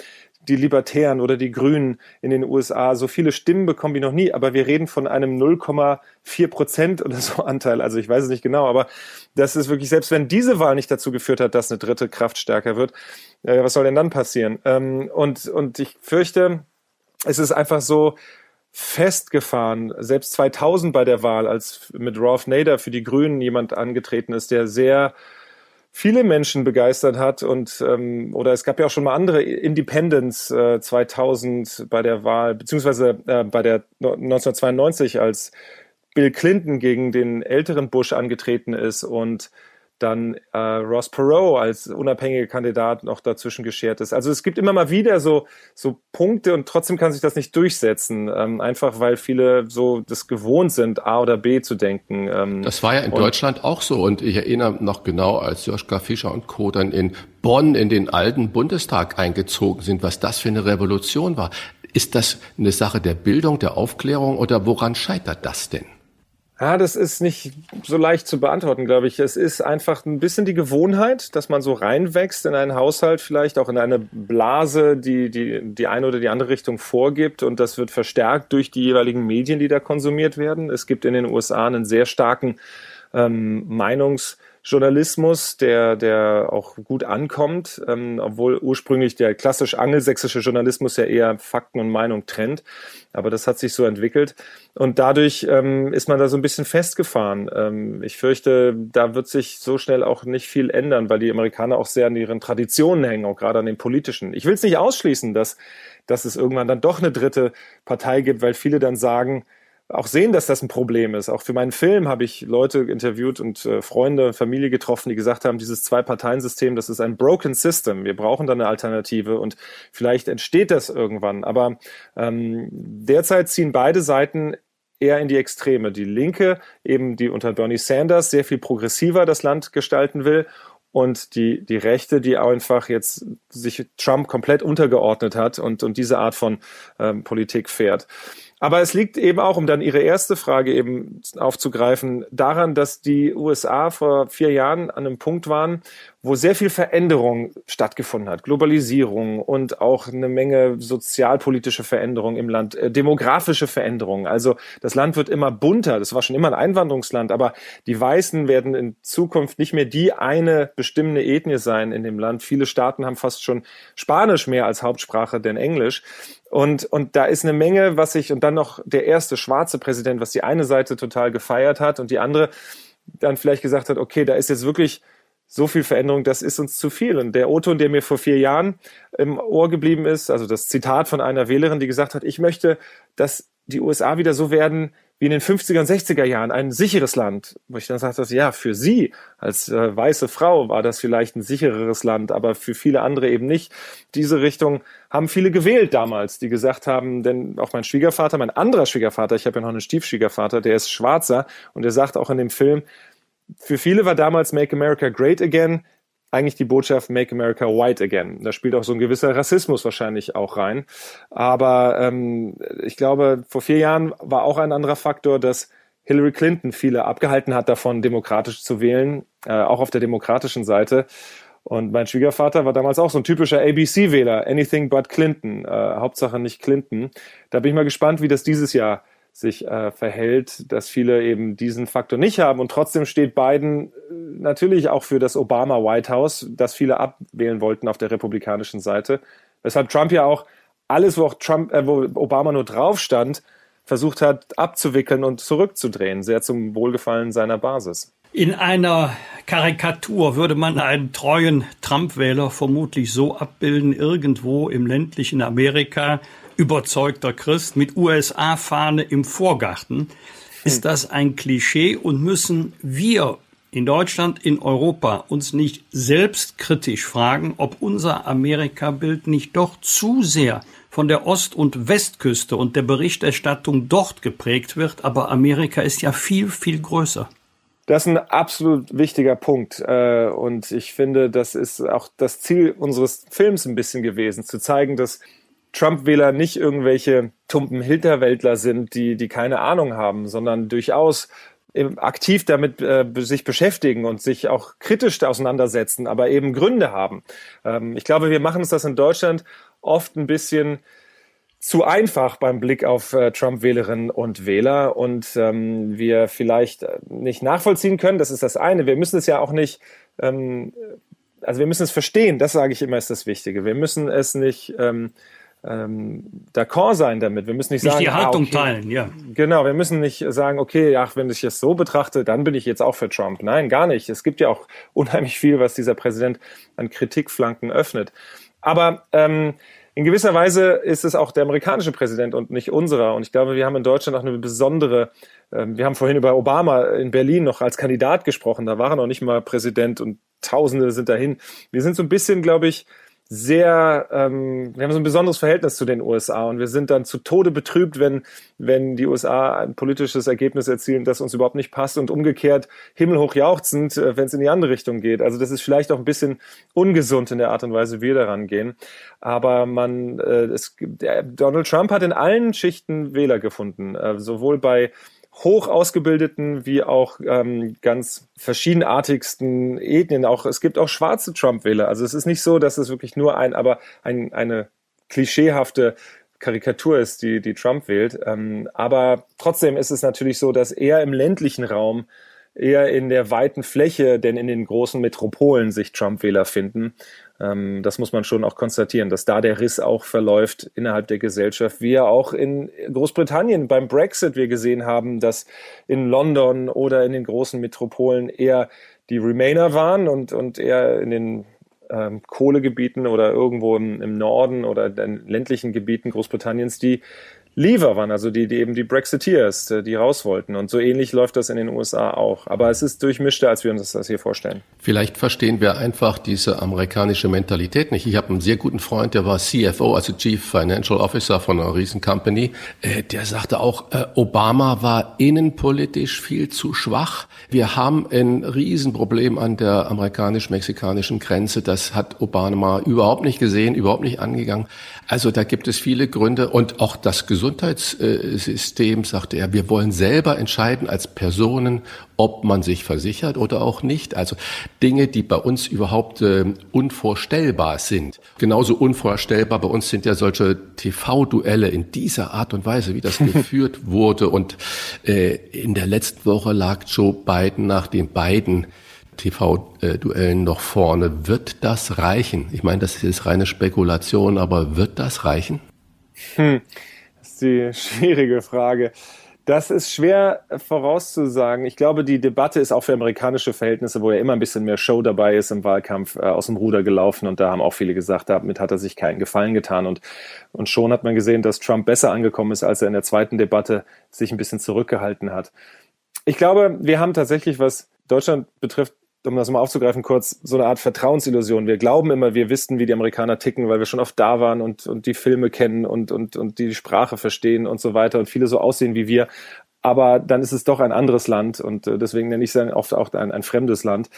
die Libertären oder die Grünen in den USA so viele Stimmen bekommen wie noch nie, aber wir reden von einem 0,4 Prozent oder so Anteil. Also ich weiß es nicht genau, aber das ist wirklich, selbst wenn diese Wahl nicht dazu geführt hat, dass eine dritte Kraft stärker wird, äh, was soll denn dann passieren? Ähm, und, und ich fürchte, es ist einfach so festgefahren. Selbst 2000 bei der Wahl, als mit Rolf Nader für die Grünen jemand angetreten ist, der sehr viele Menschen begeistert hat und ähm, oder es gab ja auch schon mal andere Independents äh, 2000 bei der Wahl beziehungsweise äh, bei der 1992 als Bill Clinton gegen den älteren Bush angetreten ist und dann äh, Ross Perot als unabhängiger Kandidat noch dazwischen geschert ist. Also es gibt immer mal wieder so, so Punkte und trotzdem kann sich das nicht durchsetzen, ähm, einfach weil viele so das gewohnt sind, A oder B zu denken. Ähm, das war ja in Deutschland auch so und ich erinnere noch genau, als Joschka Fischer und Co. dann in Bonn in den alten Bundestag eingezogen sind, was das für eine Revolution war. Ist das eine Sache der Bildung, der Aufklärung oder woran scheitert das denn? Ja, das ist nicht so leicht zu beantworten, glaube ich. Es ist einfach ein bisschen die Gewohnheit, dass man so reinwächst in einen Haushalt, vielleicht auch in eine Blase, die die, die eine oder die andere Richtung vorgibt. Und das wird verstärkt durch die jeweiligen Medien, die da konsumiert werden. Es gibt in den USA einen sehr starken ähm, Meinungs- Journalismus, der, der auch gut ankommt, ähm, obwohl ursprünglich der klassisch angelsächsische Journalismus ja eher Fakten und Meinung trennt. Aber das hat sich so entwickelt. Und dadurch ähm, ist man da so ein bisschen festgefahren. Ähm, ich fürchte, da wird sich so schnell auch nicht viel ändern, weil die Amerikaner auch sehr an ihren Traditionen hängen, auch gerade an den politischen. Ich will es nicht ausschließen, dass, dass es irgendwann dann doch eine dritte Partei gibt, weil viele dann sagen, auch sehen, dass das ein Problem ist. Auch für meinen Film habe ich Leute interviewt und äh, Freunde, Familie getroffen, die gesagt haben, dieses Zwei-Parteien-System, das ist ein broken system. Wir brauchen da eine Alternative und vielleicht entsteht das irgendwann. Aber ähm, derzeit ziehen beide Seiten eher in die Extreme. Die Linke, eben die unter Bernie Sanders sehr viel progressiver das Land gestalten will und die, die Rechte, die einfach jetzt sich Trump komplett untergeordnet hat und, und diese Art von ähm, Politik fährt. Aber es liegt eben auch, um dann Ihre erste Frage eben aufzugreifen, daran, dass die USA vor vier Jahren an einem Punkt waren, wo sehr viel Veränderung stattgefunden hat. Globalisierung und auch eine Menge sozialpolitische Veränderung im Land, äh, demografische Veränderungen. Also das Land wird immer bunter. Das war schon immer ein Einwanderungsland, aber die Weißen werden in Zukunft nicht mehr die eine bestimmende Ethnie sein in dem Land. Viele Staaten haben fast schon Spanisch mehr als Hauptsprache denn Englisch. Und, und da ist eine Menge, was ich, und dann noch der erste schwarze Präsident, was die eine Seite total gefeiert hat und die andere dann vielleicht gesagt hat, okay, da ist jetzt wirklich so viel Veränderung, das ist uns zu viel. Und der O-Ton, der mir vor vier Jahren im Ohr geblieben ist, also das Zitat von einer Wählerin, die gesagt hat, ich möchte, dass die USA wieder so werden wie in den 50er und 60er Jahren, ein sicheres Land. Wo ich dann sagte, ja, für sie als äh, weiße Frau war das vielleicht ein sichereres Land, aber für viele andere eben nicht. Diese Richtung haben viele gewählt damals, die gesagt haben, denn auch mein Schwiegervater, mein anderer Schwiegervater, ich habe ja noch einen Stiefschwiegervater, der ist Schwarzer und der sagt auch in dem Film, für viele war damals Make America Great Again eigentlich die Botschaft Make America White Again. Da spielt auch so ein gewisser Rassismus wahrscheinlich auch rein. Aber ähm, ich glaube, vor vier Jahren war auch ein anderer Faktor, dass Hillary Clinton viele abgehalten hat davon, demokratisch zu wählen, äh, auch auf der demokratischen Seite. Und mein Schwiegervater war damals auch so ein typischer ABC-Wähler, anything but Clinton, äh, Hauptsache nicht Clinton. Da bin ich mal gespannt, wie das dieses Jahr sich äh, verhält, dass viele eben diesen Faktor nicht haben. Und trotzdem steht Biden äh, natürlich auch für das Obama White House, das viele abwählen wollten auf der republikanischen Seite. Weshalb Trump ja auch alles, wo auch Trump, äh, wo Obama nur drauf stand, versucht hat abzuwickeln und zurückzudrehen, sehr zum Wohlgefallen seiner Basis. In einer Karikatur würde man einen treuen Trump-Wähler vermutlich so abbilden, irgendwo im ländlichen Amerika, überzeugter Christ mit USA-Fahne im Vorgarten. Ist hm. das ein Klischee und müssen wir in Deutschland, in Europa uns nicht selbstkritisch fragen, ob unser Amerika-Bild nicht doch zu sehr von der Ost- und Westküste und der Berichterstattung dort geprägt wird, aber Amerika ist ja viel, viel größer. Das ist ein absolut wichtiger Punkt. Äh, und ich finde, das ist auch das Ziel unseres Films ein bisschen gewesen, zu zeigen, dass Trump-Wähler nicht irgendwelche tumpen Hinterwäldler sind, die, die keine Ahnung haben, sondern durchaus aktiv damit äh, sich beschäftigen und sich auch kritisch auseinandersetzen, aber eben Gründe haben. Ähm, ich glaube, wir machen uns das in Deutschland oft ein bisschen zu einfach beim Blick auf äh, Trump-Wählerinnen und Wähler und ähm, wir vielleicht nicht nachvollziehen können. Das ist das eine. Wir müssen es ja auch nicht, ähm, also wir müssen es verstehen. Das sage ich immer ist das Wichtige. Wir müssen es nicht ähm, ähm, d'accord sein damit. Wir müssen nicht, nicht sagen, die ah, Haltung okay, teilen, ja. Genau, wir müssen nicht sagen, okay, ach, wenn ich es so betrachte, dann bin ich jetzt auch für Trump. Nein, gar nicht. Es gibt ja auch [LAUGHS] unheimlich viel, was dieser Präsident an Kritikflanken öffnet. Aber ähm, in gewisser Weise ist es auch der amerikanische Präsident und nicht unserer. Und ich glaube, wir haben in Deutschland auch eine besondere, ähm, wir haben vorhin über Obama in Berlin noch als Kandidat gesprochen, da war er noch nicht mal Präsident und Tausende sind dahin. Wir sind so ein bisschen, glaube ich, sehr, ähm, wir haben so ein besonderes Verhältnis zu den USA und wir sind dann zu Tode betrübt, wenn, wenn die USA ein politisches Ergebnis erzielen, das uns überhaupt nicht passt und umgekehrt himmelhoch jauchzend, äh, wenn es in die andere Richtung geht. Also das ist vielleicht auch ein bisschen ungesund in der Art und Weise, wie wir daran gehen. Aber man, äh, es, der, Donald Trump hat in allen Schichten Wähler gefunden, äh, sowohl bei hoch ausgebildeten wie auch ähm, ganz verschiedenartigsten Ethnien. Auch es gibt auch schwarze Trump-Wähler. Also es ist nicht so, dass es wirklich nur ein, aber ein, eine klischeehafte Karikatur ist, die, die Trump wählt. Ähm, aber trotzdem ist es natürlich so, dass er im ländlichen Raum eher in der weiten Fläche, denn in den großen Metropolen sich Trump-Wähler finden. Ähm, das muss man schon auch konstatieren, dass da der Riss auch verläuft innerhalb der Gesellschaft, wie ja auch in Großbritannien beim Brexit wir gesehen haben, dass in London oder in den großen Metropolen eher die Remainer waren und, und eher in den ähm, Kohlegebieten oder irgendwo im, im Norden oder den ländlichen Gebieten Großbritanniens die Leaver waren, also die, die eben die Brexiteers, äh, die raus wollten. Und so ähnlich läuft das in den USA auch. Aber es ist durchmischter, als wir uns das hier vorstellen. Vielleicht verstehen wir einfach diese amerikanische Mentalität nicht. Ich habe einen sehr guten Freund, der war CFO, also Chief Financial Officer von einer riesen Company. Äh, der sagte auch, äh, Obama war innenpolitisch viel zu schwach. Wir haben ein Riesenproblem an der amerikanisch-mexikanischen Grenze. Das hat Obama überhaupt nicht gesehen, überhaupt nicht angegangen. Also da gibt es viele Gründe und auch das Gesundheitssystem, sagte er, wir wollen selber entscheiden als Personen, ob man sich versichert oder auch nicht. Also Dinge, die bei uns überhaupt äh, unvorstellbar sind. Genauso unvorstellbar bei uns sind ja solche TV-Duelle in dieser Art und Weise, wie das [LAUGHS] geführt wurde. Und äh, in der letzten Woche lag Joe Biden nach den beiden TV-Duellen noch vorne. Wird das reichen? Ich meine, das ist reine Spekulation, aber wird das reichen? Hm die [LAUGHS] schwierige Frage. Das ist schwer vorauszusagen. Ich glaube, die Debatte ist auch für amerikanische Verhältnisse, wo ja immer ein bisschen mehr Show dabei ist im Wahlkampf, äh, aus dem Ruder gelaufen. Und da haben auch viele gesagt, damit hat er sich keinen Gefallen getan. Und, und schon hat man gesehen, dass Trump besser angekommen ist, als er in der zweiten Debatte sich ein bisschen zurückgehalten hat. Ich glaube, wir haben tatsächlich, was Deutschland betrifft, um das mal aufzugreifen kurz, so eine Art Vertrauensillusion. Wir glauben immer, wir wissen, wie die Amerikaner ticken, weil wir schon oft da waren und, und die Filme kennen und, und, und die Sprache verstehen und so weiter und viele so aussehen wie wir. Aber dann ist es doch ein anderes Land und äh, deswegen nenne ich es oft auch ein, ein fremdes Land,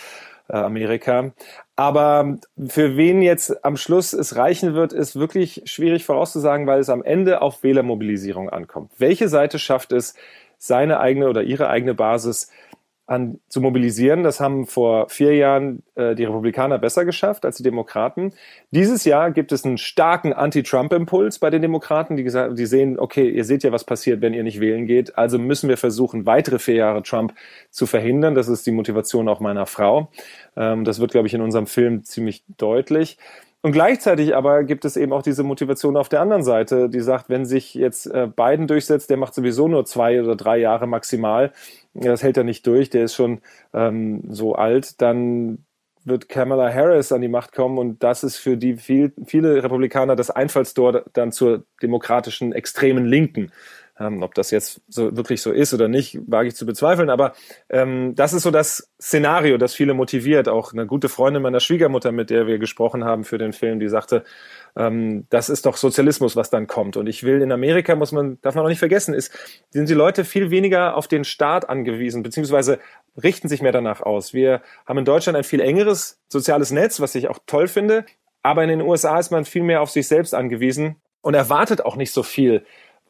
äh, Amerika. Aber für wen jetzt am Schluss es reichen wird, ist wirklich schwierig vorauszusagen, weil es am Ende auf Wählermobilisierung ankommt. Welche Seite schafft es, seine eigene oder ihre eigene Basis an, zu mobilisieren. Das haben vor vier Jahren äh, die Republikaner besser geschafft als die Demokraten. Dieses Jahr gibt es einen starken Anti-Trump-Impuls bei den Demokraten, die, gesagt, die sehen, okay, ihr seht ja, was passiert, wenn ihr nicht wählen geht. Also müssen wir versuchen, weitere vier Jahre Trump zu verhindern. Das ist die Motivation auch meiner Frau. Ähm, das wird, glaube ich, in unserem Film ziemlich deutlich. Und gleichzeitig aber gibt es eben auch diese Motivation auf der anderen Seite, die sagt, wenn sich jetzt äh, Biden durchsetzt, der macht sowieso nur zwei oder drei Jahre maximal, das hält er nicht durch, der ist schon ähm, so alt, dann wird Kamala Harris an die Macht kommen und das ist für die viel, viele Republikaner das Einfallstor dann zur demokratischen extremen Linken. Ähm, ob das jetzt so wirklich so ist oder nicht, wage ich zu bezweifeln. Aber ähm, das ist so das Szenario, das viele motiviert. Auch eine gute Freundin meiner Schwiegermutter, mit der wir gesprochen haben für den Film, die sagte, ähm, das ist doch Sozialismus, was dann kommt. Und ich will in Amerika, muss man, darf man auch nicht vergessen, ist, sind die Leute viel weniger auf den Staat angewiesen, beziehungsweise richten sich mehr danach aus. Wir haben in Deutschland ein viel engeres soziales Netz, was ich auch toll finde. Aber in den USA ist man viel mehr auf sich selbst angewiesen und erwartet auch nicht so viel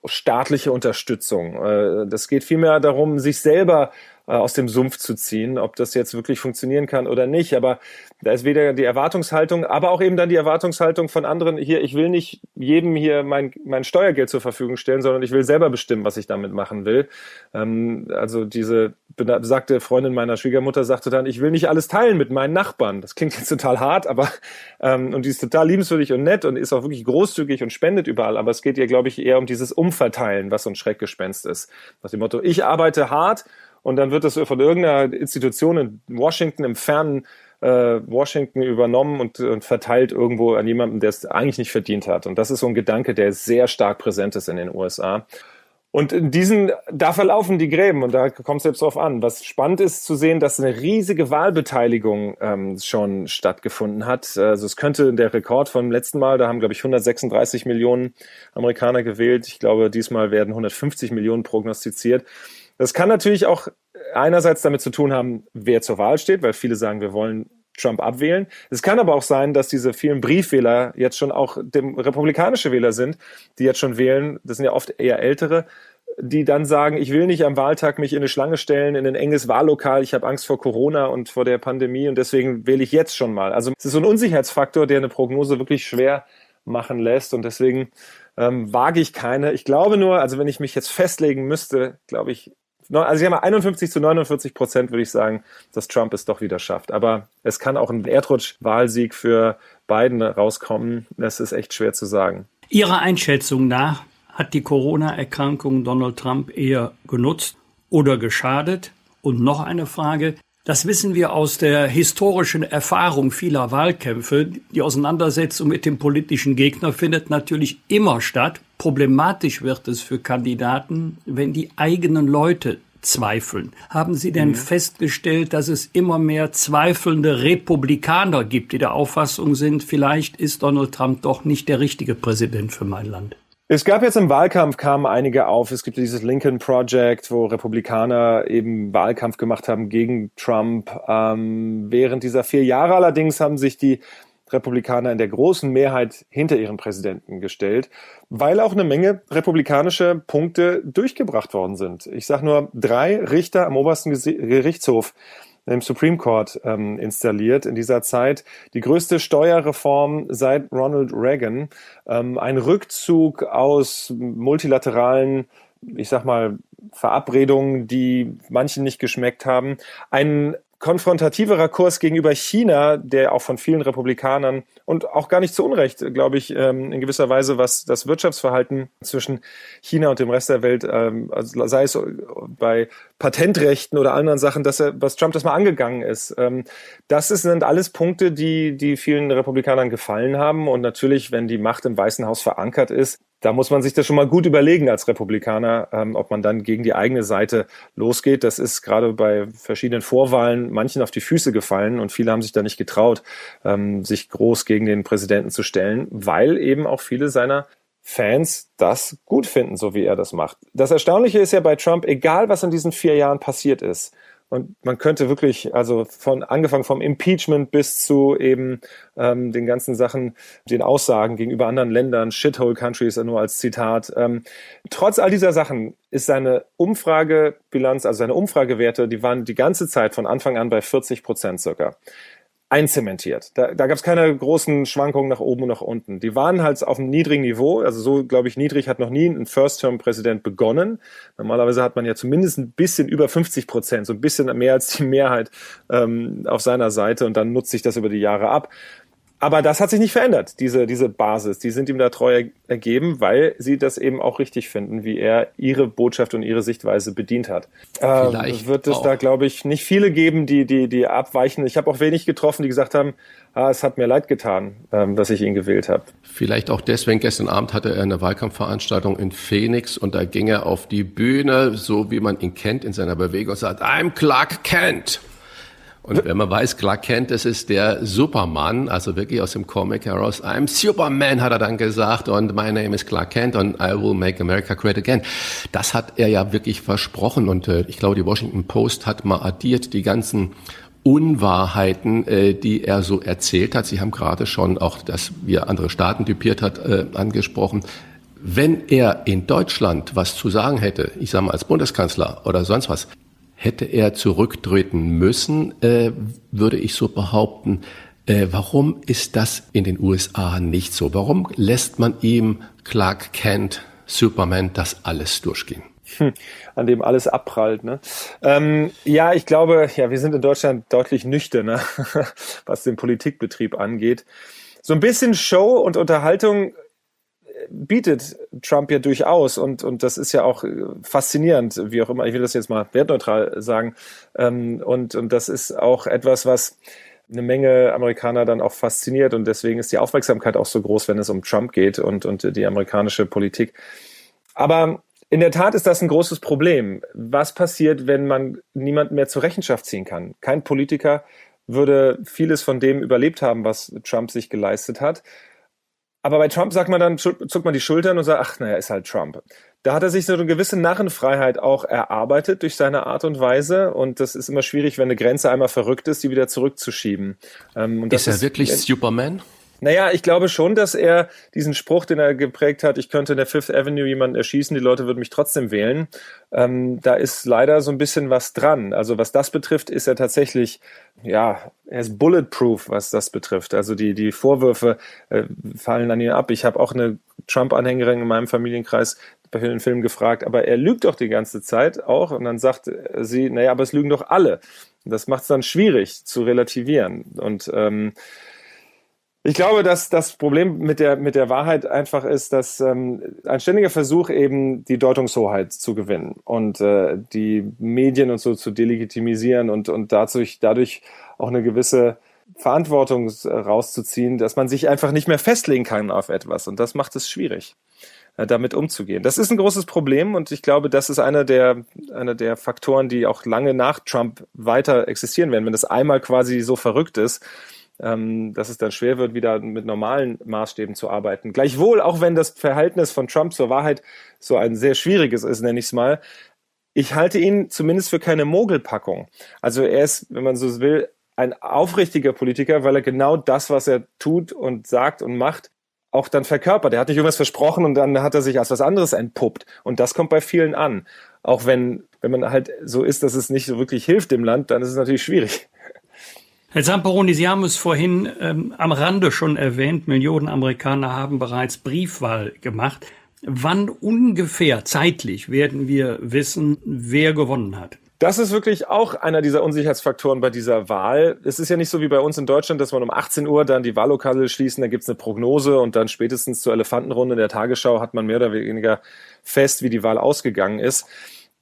staatliche Unterstützung. Äh, das geht vielmehr darum, sich selber aus dem Sumpf zu ziehen, ob das jetzt wirklich funktionieren kann oder nicht. Aber da ist weder die Erwartungshaltung, aber auch eben dann die Erwartungshaltung von anderen, hier, ich will nicht jedem hier mein, mein Steuergeld zur Verfügung stellen, sondern ich will selber bestimmen, was ich damit machen will. Ähm, also diese besagte Freundin meiner Schwiegermutter sagte dann, ich will nicht alles teilen mit meinen Nachbarn. Das klingt jetzt total hart, aber ähm, und die ist total liebenswürdig und nett und ist auch wirklich großzügig und spendet überall. Aber es geht ihr, glaube ich, eher um dieses Umverteilen, was so ein Schreckgespenst ist. Nach dem Motto, ich arbeite hart und dann wird das von irgendeiner Institution in Washington im fernen äh, Washington übernommen und, und verteilt irgendwo an jemanden, der es eigentlich nicht verdient hat. Und das ist so ein Gedanke, der sehr stark präsent ist in den USA. Und in diesen, da verlaufen die Gräben und da kommt es selbst drauf an. Was spannend ist zu sehen, dass eine riesige Wahlbeteiligung ähm, schon stattgefunden hat. Also es könnte der Rekord vom letzten Mal, da haben glaube ich 136 Millionen Amerikaner gewählt. Ich glaube, diesmal werden 150 Millionen prognostiziert. Das kann natürlich auch einerseits damit zu tun haben, wer zur Wahl steht, weil viele sagen, wir wollen Trump abwählen. Es kann aber auch sein, dass diese vielen Briefwähler jetzt schon auch dem republikanische Wähler sind, die jetzt schon wählen. Das sind ja oft eher ältere, die dann sagen, ich will nicht am Wahltag mich in eine Schlange stellen, in ein enges Wahllokal. Ich habe Angst vor Corona und vor der Pandemie und deswegen wähle ich jetzt schon mal. Also es ist so ein Unsicherheitsfaktor, der eine Prognose wirklich schwer machen lässt und deswegen ähm, wage ich keine. Ich glaube nur, also wenn ich mich jetzt festlegen müsste, glaube ich, also ich habe mal 51 zu 49 Prozent würde ich sagen, dass Trump es doch wieder schafft. Aber es kann auch ein Erdrutsch-Wahlsieg für Biden rauskommen. Das ist echt schwer zu sagen. Ihrer Einschätzung nach hat die Corona-Erkrankung Donald Trump eher genutzt oder geschadet? Und noch eine Frage. Das wissen wir aus der historischen Erfahrung vieler Wahlkämpfe. Die Auseinandersetzung mit dem politischen Gegner findet natürlich immer statt. Problematisch wird es für Kandidaten, wenn die eigenen Leute zweifeln. Haben Sie denn mhm. festgestellt, dass es immer mehr zweifelnde Republikaner gibt, die der Auffassung sind, vielleicht ist Donald Trump doch nicht der richtige Präsident für mein Land? Es gab jetzt im Wahlkampf, kamen einige auf. Es gibt dieses Lincoln Project, wo Republikaner eben Wahlkampf gemacht haben gegen Trump. Ähm, während dieser vier Jahre allerdings haben sich die Republikaner in der großen Mehrheit hinter ihren Präsidenten gestellt, weil auch eine Menge republikanische Punkte durchgebracht worden sind. Ich sage nur drei Richter am obersten Gerichtshof im Supreme Court ähm, installiert in dieser Zeit. Die größte Steuerreform seit Ronald Reagan, ähm, ein Rückzug aus multilateralen ich sag mal, Verabredungen, die manchen nicht geschmeckt haben, ein konfrontativerer Kurs gegenüber China, der auch von vielen Republikanern und auch gar nicht zu Unrecht, glaube ich, ähm, in gewisser Weise, was das Wirtschaftsverhalten zwischen China und dem Rest der Welt, ähm, also sei es bei Patentrechten oder anderen Sachen, dass er, was Trump das mal angegangen ist. Ähm, das sind alles Punkte, die, die vielen Republikanern gefallen haben. Und natürlich, wenn die Macht im Weißen Haus verankert ist, da muss man sich das schon mal gut überlegen als Republikaner, ähm, ob man dann gegen die eigene Seite losgeht. Das ist gerade bei verschiedenen Vorwahlen manchen auf die Füße gefallen und viele haben sich da nicht getraut, ähm, sich groß gegen den Präsidenten zu stellen, weil eben auch viele seiner Fans das gut finden, so wie er das macht. Das Erstaunliche ist ja bei Trump, egal was in diesen vier Jahren passiert ist, und man könnte wirklich, also von angefangen vom Impeachment bis zu eben ähm, den ganzen Sachen, den Aussagen gegenüber anderen Ländern, Shithole Countries nur als Zitat. Ähm, trotz all dieser Sachen ist seine Umfragebilanz, also seine Umfragewerte, die waren die ganze Zeit von Anfang an bei 40 Prozent circa einzementiert. Da, da gab es keine großen Schwankungen nach oben und nach unten. Die waren halt auf einem niedrigen Niveau. Also so, glaube ich, niedrig hat noch nie ein First-Term-Präsident begonnen. Normalerweise hat man ja zumindest ein bisschen über 50 Prozent, so ein bisschen mehr als die Mehrheit ähm, auf seiner Seite und dann nutzt sich das über die Jahre ab. Aber das hat sich nicht verändert, diese, diese Basis. Die sind ihm da treu ergeben, weil sie das eben auch richtig finden, wie er ihre Botschaft und ihre Sichtweise bedient hat. Vielleicht ähm, wird es auch. da, glaube ich, nicht viele geben, die, die, die abweichen. Ich habe auch wenig getroffen, die gesagt haben, ah, es hat mir leid getan, ähm, dass ich ihn gewählt habe. Vielleicht auch deswegen, gestern Abend hatte er eine Wahlkampfveranstaltung in Phoenix und da ging er auf die Bühne, so wie man ihn kennt in seiner Bewegung, und sagt, I'm Clark Kent. Und wenn man weiß, Clark Kent, das ist der Superman, also wirklich aus dem Comic heraus. I'm Superman, hat er dann gesagt. Und my name is Clark Kent und I will make America great again. Das hat er ja wirklich versprochen. Und äh, ich glaube, die Washington Post hat mal addiert die ganzen Unwahrheiten, äh, die er so erzählt hat. Sie haben gerade schon auch, dass wir andere Staaten typiert hat, äh, angesprochen. Wenn er in Deutschland was zu sagen hätte, ich sage mal als Bundeskanzler oder sonst was, Hätte er zurücktreten müssen, äh, würde ich so behaupten. Äh, warum ist das in den USA nicht so? Warum lässt man ihm Clark Kent, Superman, das alles durchgehen? hm, an dem alles abprallt. Ne? Ähm, ja, ich glaube, ja, wir sind in Deutschland deutlich nüchterner, [LAUGHS] was den Politikbetrieb angeht. So ein bisschen Show und Unterhaltung bietet Trump ja durchaus und, und das ist ja auch äh, faszinierend, wie auch immer, ich will das jetzt mal wertneutral sagen. Ähm, und, und das ist auch etwas, was eine Menge Amerikaner dann auch fasziniert und deswegen ist die Aufmerksamkeit auch so groß, wenn es um Trump geht und, und die amerikanische Politik. Aber in der Tat ist das ein großes Problem. Was passiert, wenn man niemanden mehr zur Rechenschaft ziehen kann? Kein Politiker würde vieles von dem überlebt haben, was Trump sich geleistet hat. Aber bei Trump sagt man dann, zuckt man die Schultern und sagt, ach, naja, ist halt Trump. Da hat er sich so eine gewisse Narrenfreiheit auch erarbeitet durch seine Art und Weise. Und das ist immer schwierig, wenn eine Grenze einmal verrückt ist, die wieder zurückzuschieben. Ähm, ist er wirklich Superman? Naja, ich glaube schon, dass er diesen Spruch, den er geprägt hat, ich könnte in der Fifth Avenue jemanden erschießen, die Leute würden mich trotzdem wählen. Ähm, da ist leider so ein bisschen was dran. Also was das betrifft, ist er tatsächlich, ja, er ist bulletproof, was das betrifft. Also die, die Vorwürfe äh, fallen an ihn ab. Ich habe auch eine Trump-Anhängerin in meinem Familienkreis bei den Film gefragt, aber er lügt doch die ganze Zeit auch. Und dann sagt sie, naja, aber es lügen doch alle. Das macht es dann schwierig zu relativieren. Und ähm, ich glaube, dass das Problem mit der, mit der Wahrheit einfach ist, dass ähm, ein ständiger Versuch eben die Deutungshoheit zu gewinnen und äh, die Medien und so zu delegitimisieren und, und dadurch, dadurch auch eine gewisse Verantwortung rauszuziehen, dass man sich einfach nicht mehr festlegen kann auf etwas. Und das macht es schwierig, äh, damit umzugehen. Das ist ein großes Problem und ich glaube, das ist einer der, einer der Faktoren, die auch lange nach Trump weiter existieren werden. Wenn das einmal quasi so verrückt ist, ähm, dass es dann schwer wird, wieder mit normalen Maßstäben zu arbeiten. Gleichwohl, auch wenn das Verhältnis von Trump zur Wahrheit so ein sehr schwieriges ist, nenne ich es mal, ich halte ihn zumindest für keine Mogelpackung. Also er ist, wenn man so will, ein aufrichtiger Politiker, weil er genau das, was er tut und sagt und macht, auch dann verkörpert. Er hat nicht irgendwas versprochen und dann hat er sich als was anderes entpuppt. Und das kommt bei vielen an. Auch wenn, wenn man halt so ist, dass es nicht so wirklich hilft dem Land, dann ist es natürlich schwierig. Herr Zamperoni, Sie haben es vorhin ähm, am Rande schon erwähnt, Millionen Amerikaner haben bereits Briefwahl gemacht. Wann ungefähr zeitlich werden wir wissen, wer gewonnen hat? Das ist wirklich auch einer dieser Unsicherheitsfaktoren bei dieser Wahl. Es ist ja nicht so wie bei uns in Deutschland, dass man um 18 Uhr dann die Wahllokale schließen, da gibt es eine Prognose und dann spätestens zur Elefantenrunde der Tagesschau hat man mehr oder weniger fest, wie die Wahl ausgegangen ist.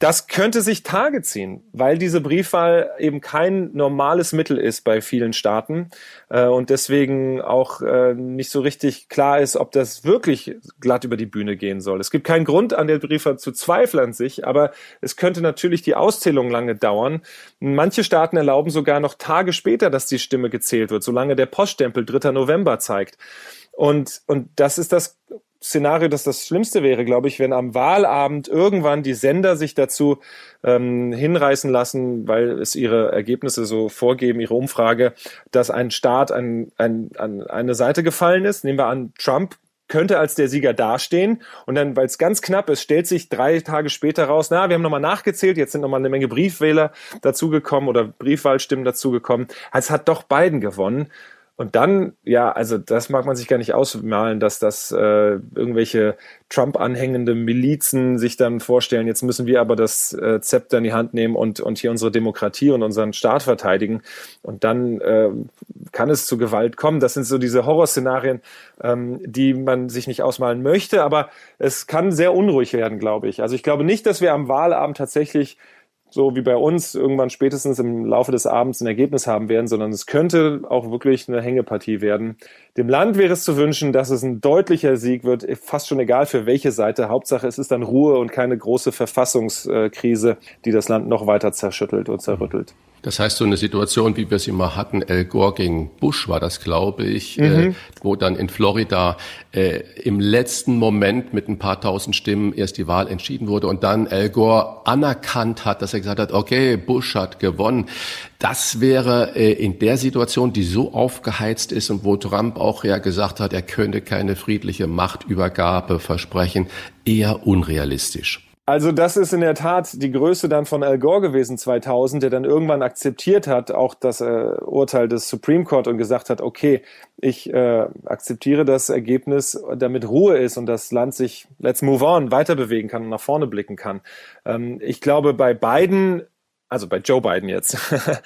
Das könnte sich Tage ziehen, weil diese Briefwahl eben kein normales Mittel ist bei vielen Staaten äh, und deswegen auch äh, nicht so richtig klar ist, ob das wirklich glatt über die Bühne gehen soll. Es gibt keinen Grund an der Briefwahl zu zweifeln an sich, aber es könnte natürlich die Auszählung lange dauern. Manche Staaten erlauben sogar noch Tage später, dass die Stimme gezählt wird, solange der Poststempel 3. November zeigt. Und, und das ist das Szenario, dass das Schlimmste wäre, glaube ich, wenn am Wahlabend irgendwann die Sender sich dazu ähm, hinreißen lassen, weil es ihre Ergebnisse so vorgeben, ihre Umfrage, dass ein Staat an, an, an eine Seite gefallen ist. Nehmen wir an, Trump könnte als der Sieger dastehen und dann, weil es ganz knapp ist, stellt sich drei Tage später raus, na, wir haben nochmal nachgezählt, jetzt sind nochmal eine Menge Briefwähler dazugekommen oder Briefwahlstimmen dazugekommen. Es hat doch Biden gewonnen. Und dann, ja, also das mag man sich gar nicht ausmalen, dass das äh, irgendwelche Trump-anhängende Milizen sich dann vorstellen, jetzt müssen wir aber das äh, Zepter in die Hand nehmen und, und hier unsere Demokratie und unseren Staat verteidigen. Und dann äh, kann es zu Gewalt kommen. Das sind so diese Horrorszenarien, ähm, die man sich nicht ausmalen möchte, aber es kann sehr unruhig werden, glaube ich. Also ich glaube nicht, dass wir am Wahlabend tatsächlich so wie bei uns irgendwann spätestens im Laufe des Abends ein Ergebnis haben werden, sondern es könnte auch wirklich eine Hängepartie werden. Dem Land wäre es zu wünschen, dass es ein deutlicher Sieg wird, fast schon egal für welche Seite. Hauptsache es ist dann Ruhe und keine große Verfassungskrise, die das Land noch weiter zerschüttelt und zerrüttelt. Das heißt, so eine Situation, wie wir sie mal hatten, Al Gore gegen Bush war das, glaube ich, äh, mhm. äh, wo dann in Florida äh, im letzten Moment mit ein paar tausend Stimmen erst die Wahl entschieden wurde und dann Al Gore anerkannt hat, dass er gesagt hat, okay, Bush hat gewonnen. Das wäre äh, in der Situation, die so aufgeheizt ist und wo Trump auch ja gesagt hat, er könne keine friedliche Machtübergabe versprechen, eher unrealistisch. Also das ist in der Tat die Größe dann von Al Gore gewesen 2000, der dann irgendwann akzeptiert hat, auch das äh, Urteil des Supreme Court und gesagt hat, okay, ich äh, akzeptiere das Ergebnis, damit Ruhe ist und das Land sich, let's move on, weiter bewegen kann und nach vorne blicken kann. Ähm, ich glaube, bei beiden, also bei Joe Biden jetzt,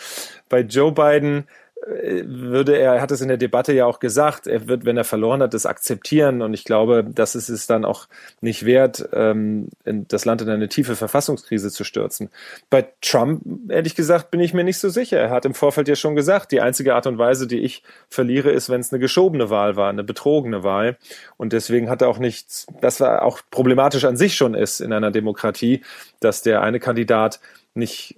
[LAUGHS] bei Joe Biden würde er, er hat es in der Debatte ja auch gesagt, er wird, wenn er verloren hat, das akzeptieren. Und ich glaube, das ist es dann auch nicht wert, ähm, das Land in eine tiefe Verfassungskrise zu stürzen. Bei Trump, ehrlich gesagt, bin ich mir nicht so sicher. Er hat im Vorfeld ja schon gesagt, die einzige Art und Weise, die ich verliere, ist, wenn es eine geschobene Wahl war, eine betrogene Wahl. Und deswegen hat er auch nichts, das war auch problematisch an sich schon ist in einer Demokratie, dass der eine Kandidat nicht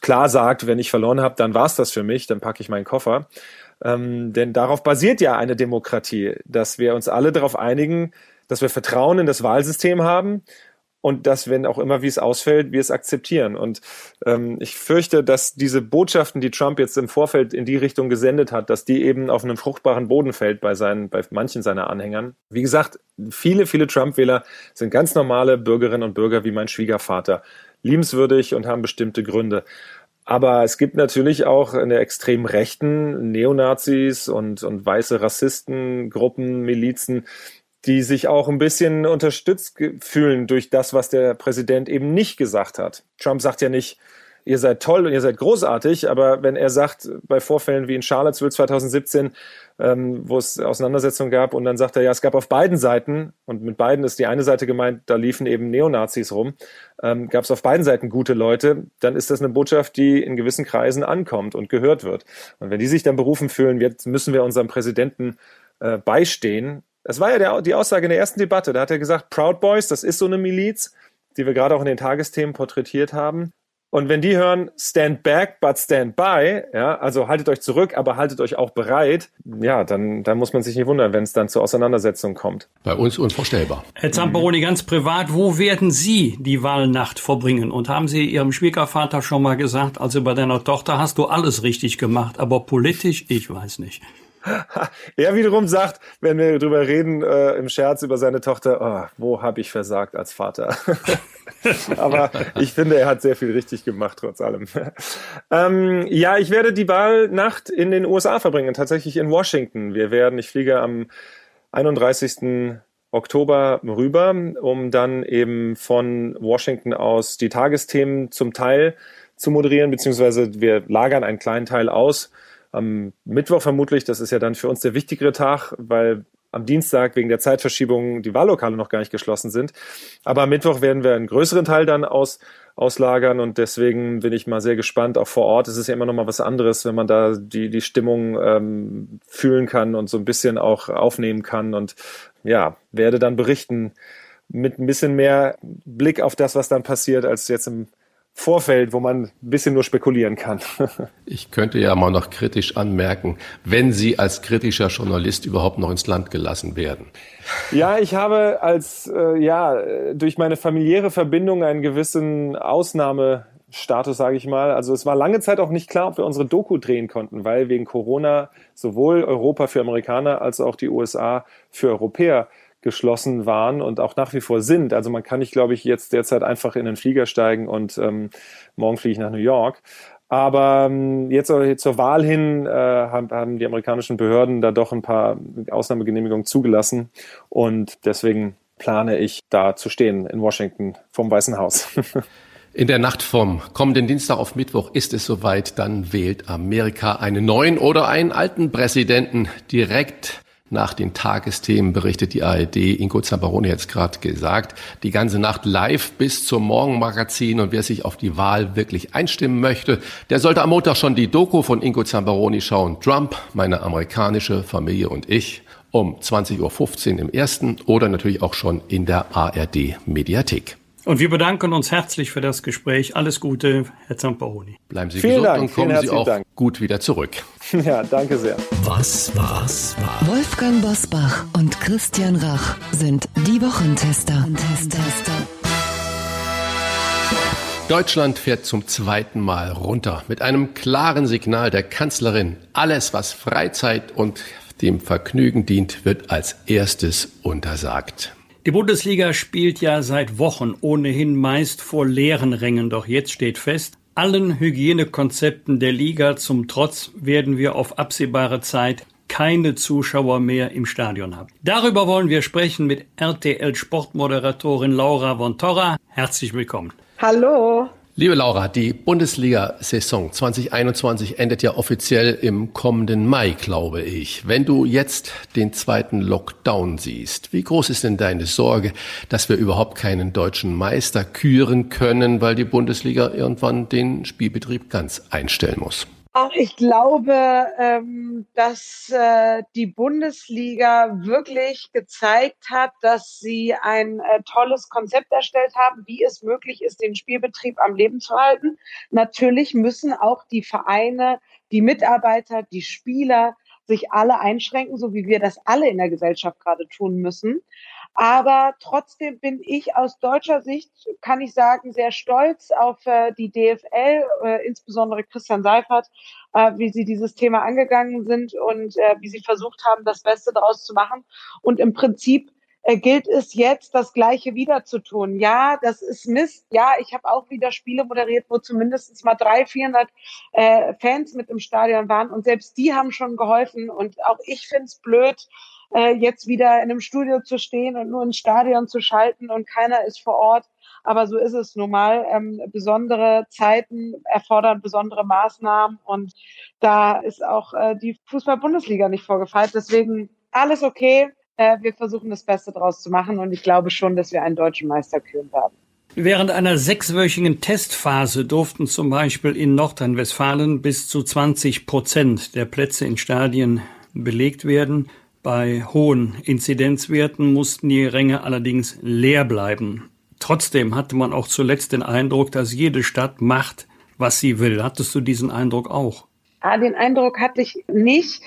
klar sagt, wenn ich verloren habe, dann war's das für mich, dann packe ich meinen Koffer. Ähm, denn darauf basiert ja eine Demokratie, dass wir uns alle darauf einigen, dass wir Vertrauen in das Wahlsystem haben und dass, wenn auch immer wie es ausfällt, wir es akzeptieren. Und ähm, ich fürchte, dass diese Botschaften, die Trump jetzt im Vorfeld in die Richtung gesendet hat, dass die eben auf einem fruchtbaren Boden fällt bei seinen, bei manchen seiner Anhängern. Wie gesagt, viele, viele Trump-Wähler sind ganz normale Bürgerinnen und Bürger wie mein Schwiegervater liebenswürdig und haben bestimmte Gründe. Aber es gibt natürlich auch in der extrem rechten Neonazis und, und weiße Rassistengruppen, Milizen, die sich auch ein bisschen unterstützt fühlen durch das, was der Präsident eben nicht gesagt hat. Trump sagt ja nicht, ihr seid toll und ihr seid großartig, aber wenn er sagt, bei Vorfällen wie in Charlottesville 2017, ähm, wo es Auseinandersetzungen gab, und dann sagt er, ja, es gab auf beiden Seiten, und mit beiden ist die eine Seite gemeint, da liefen eben Neonazis rum, ähm, gab es auf beiden Seiten gute Leute, dann ist das eine Botschaft, die in gewissen Kreisen ankommt und gehört wird. Und wenn die sich dann berufen fühlen, jetzt müssen wir unserem Präsidenten äh, beistehen, das war ja der, die Aussage in der ersten Debatte, da hat er gesagt, Proud Boys, das ist so eine Miliz, die wir gerade auch in den Tagesthemen porträtiert haben. Und wenn die hören, stand back, but stand by, ja, also haltet euch zurück, aber haltet euch auch bereit, ja, dann, dann muss man sich nicht wundern, wenn es dann zur Auseinandersetzung kommt. Bei uns unvorstellbar. Herr Zamperoni, ganz privat, wo werden Sie die Wahlnacht verbringen? Und haben Sie Ihrem Schwiegervater schon mal gesagt, also bei deiner Tochter hast du alles richtig gemacht, aber politisch, ich weiß nicht. [LAUGHS] er wiederum sagt, wenn wir drüber reden äh, im Scherz über seine Tochter, oh, wo habe ich versagt als Vater? [LAUGHS] Aber ich finde, er hat sehr viel richtig gemacht, trotz allem. [LAUGHS] ähm, ja, ich werde die Wahlnacht in den USA verbringen, tatsächlich in Washington. Wir werden, ich fliege am 31. Oktober rüber, um dann eben von Washington aus die Tagesthemen zum Teil zu moderieren, beziehungsweise wir lagern einen kleinen Teil aus am Mittwoch vermutlich, das ist ja dann für uns der wichtigere Tag, weil am Dienstag wegen der Zeitverschiebung die Wahllokale noch gar nicht geschlossen sind. Aber am Mittwoch werden wir einen größeren Teil dann aus, auslagern und deswegen bin ich mal sehr gespannt. Auch vor Ort ist es ja immer noch mal was anderes, wenn man da die, die Stimmung ähm, fühlen kann und so ein bisschen auch aufnehmen kann und ja, werde dann berichten mit ein bisschen mehr Blick auf das, was dann passiert, als jetzt im Vorfeld, wo man ein bisschen nur spekulieren kann. [LAUGHS] ich könnte ja mal noch kritisch anmerken, wenn Sie als kritischer Journalist überhaupt noch ins Land gelassen werden. Ja, ich habe als, äh, ja, durch meine familiäre Verbindung einen gewissen Ausnahmestatus, sage ich mal. Also es war lange Zeit auch nicht klar, ob wir unsere Doku drehen konnten, weil wegen Corona sowohl Europa für Amerikaner als auch die USA für Europäer geschlossen waren und auch nach wie vor sind. Also man kann nicht, glaube ich, jetzt derzeit einfach in den Flieger steigen und ähm, morgen fliege ich nach New York. Aber ähm, jetzt zur Wahl hin äh, haben, haben die amerikanischen Behörden da doch ein paar Ausnahmegenehmigungen zugelassen und deswegen plane ich da zu stehen in Washington vom Weißen Haus. [LAUGHS] In der Nacht vom kommenden Dienstag auf Mittwoch ist es soweit, dann wählt Amerika einen neuen oder einen alten Präsidenten direkt nach den Tagesthemen berichtet die ARD. Ingo Zamperoni hat es gerade gesagt. Die ganze Nacht live bis zum Morgenmagazin. Und wer sich auf die Wahl wirklich einstimmen möchte, der sollte am Montag schon die Doku von Ingo Zamperoni schauen. Trump, meine amerikanische Familie und ich um 20.15 Uhr im ersten oder natürlich auch schon in der ARD Mediathek. Und wir bedanken uns herzlich für das Gespräch. Alles Gute, Herr Zamperoni. Bleiben Sie vielen gesund Dank, und kommen Sie auch Dank. gut wieder zurück. [LAUGHS] Ja, danke sehr. Was war's war? Wolfgang Bosbach und Christian Rach sind die Wochentester. Wochentester. Deutschland fährt zum zweiten Mal runter mit einem klaren Signal der Kanzlerin. Alles, was Freizeit und dem Vergnügen dient, wird als erstes untersagt. Die Bundesliga spielt ja seit Wochen ohnehin meist vor leeren Rängen, doch jetzt steht fest, allen Hygienekonzepten der Liga zum Trotz werden wir auf absehbare Zeit keine Zuschauer mehr im Stadion haben. Darüber wollen wir sprechen mit RTL Sportmoderatorin Laura von Torra. Herzlich willkommen. Hallo. Liebe Laura, die Bundesliga-Saison 2021 endet ja offiziell im kommenden Mai, glaube ich. Wenn du jetzt den zweiten Lockdown siehst, wie groß ist denn deine Sorge, dass wir überhaupt keinen deutschen Meister küren können, weil die Bundesliga irgendwann den Spielbetrieb ganz einstellen muss? Ich glaube, ähm, dass äh, die Bundesliga wirklich gezeigt hat, dass sie ein äh, tolles Konzept erstellt haben, wie es möglich ist, den Spielbetrieb am Leben zu halten. Natürlich müssen auch die Vereine, die Mitarbeiter, die Spieler sich alle einschränken, so wie wir das alle in der Gesellschaft gerade tun müssen. Aber trotzdem bin ich aus deutscher Sicht, kann ich sagen, sehr stolz auf äh, die DFL, äh, insbesondere Christian Seifert, äh, wie sie dieses Thema angegangen sind und äh, wie sie versucht haben, das Beste daraus zu machen. Und im Prinzip äh, gilt es jetzt, das Gleiche wieder zu tun. Ja, das ist Mist. Ja, ich habe auch wieder Spiele moderiert, wo zumindest mal drei, vierhundert äh, Fans mit im Stadion waren und selbst die haben schon geholfen. Und auch ich finde es blöd, äh, jetzt wieder in einem Studio zu stehen und nur ins Stadion zu schalten und keiner ist vor Ort. Aber so ist es nun mal. Ähm, besondere Zeiten erfordern besondere Maßnahmen und da ist auch äh, die Fußball-Bundesliga nicht vorgefeilt. Deswegen alles okay. Äh, wir versuchen das Beste draus zu machen und ich glaube schon, dass wir einen deutschen Meister küren werden. Während einer sechswöchigen Testphase durften zum Beispiel in Nordrhein-Westfalen bis zu 20 Prozent der Plätze in Stadien belegt werden. Bei hohen Inzidenzwerten mussten die Ränge allerdings leer bleiben. Trotzdem hatte man auch zuletzt den Eindruck, dass jede Stadt macht, was sie will. Hattest du diesen Eindruck auch? Ah, den Eindruck hatte ich nicht.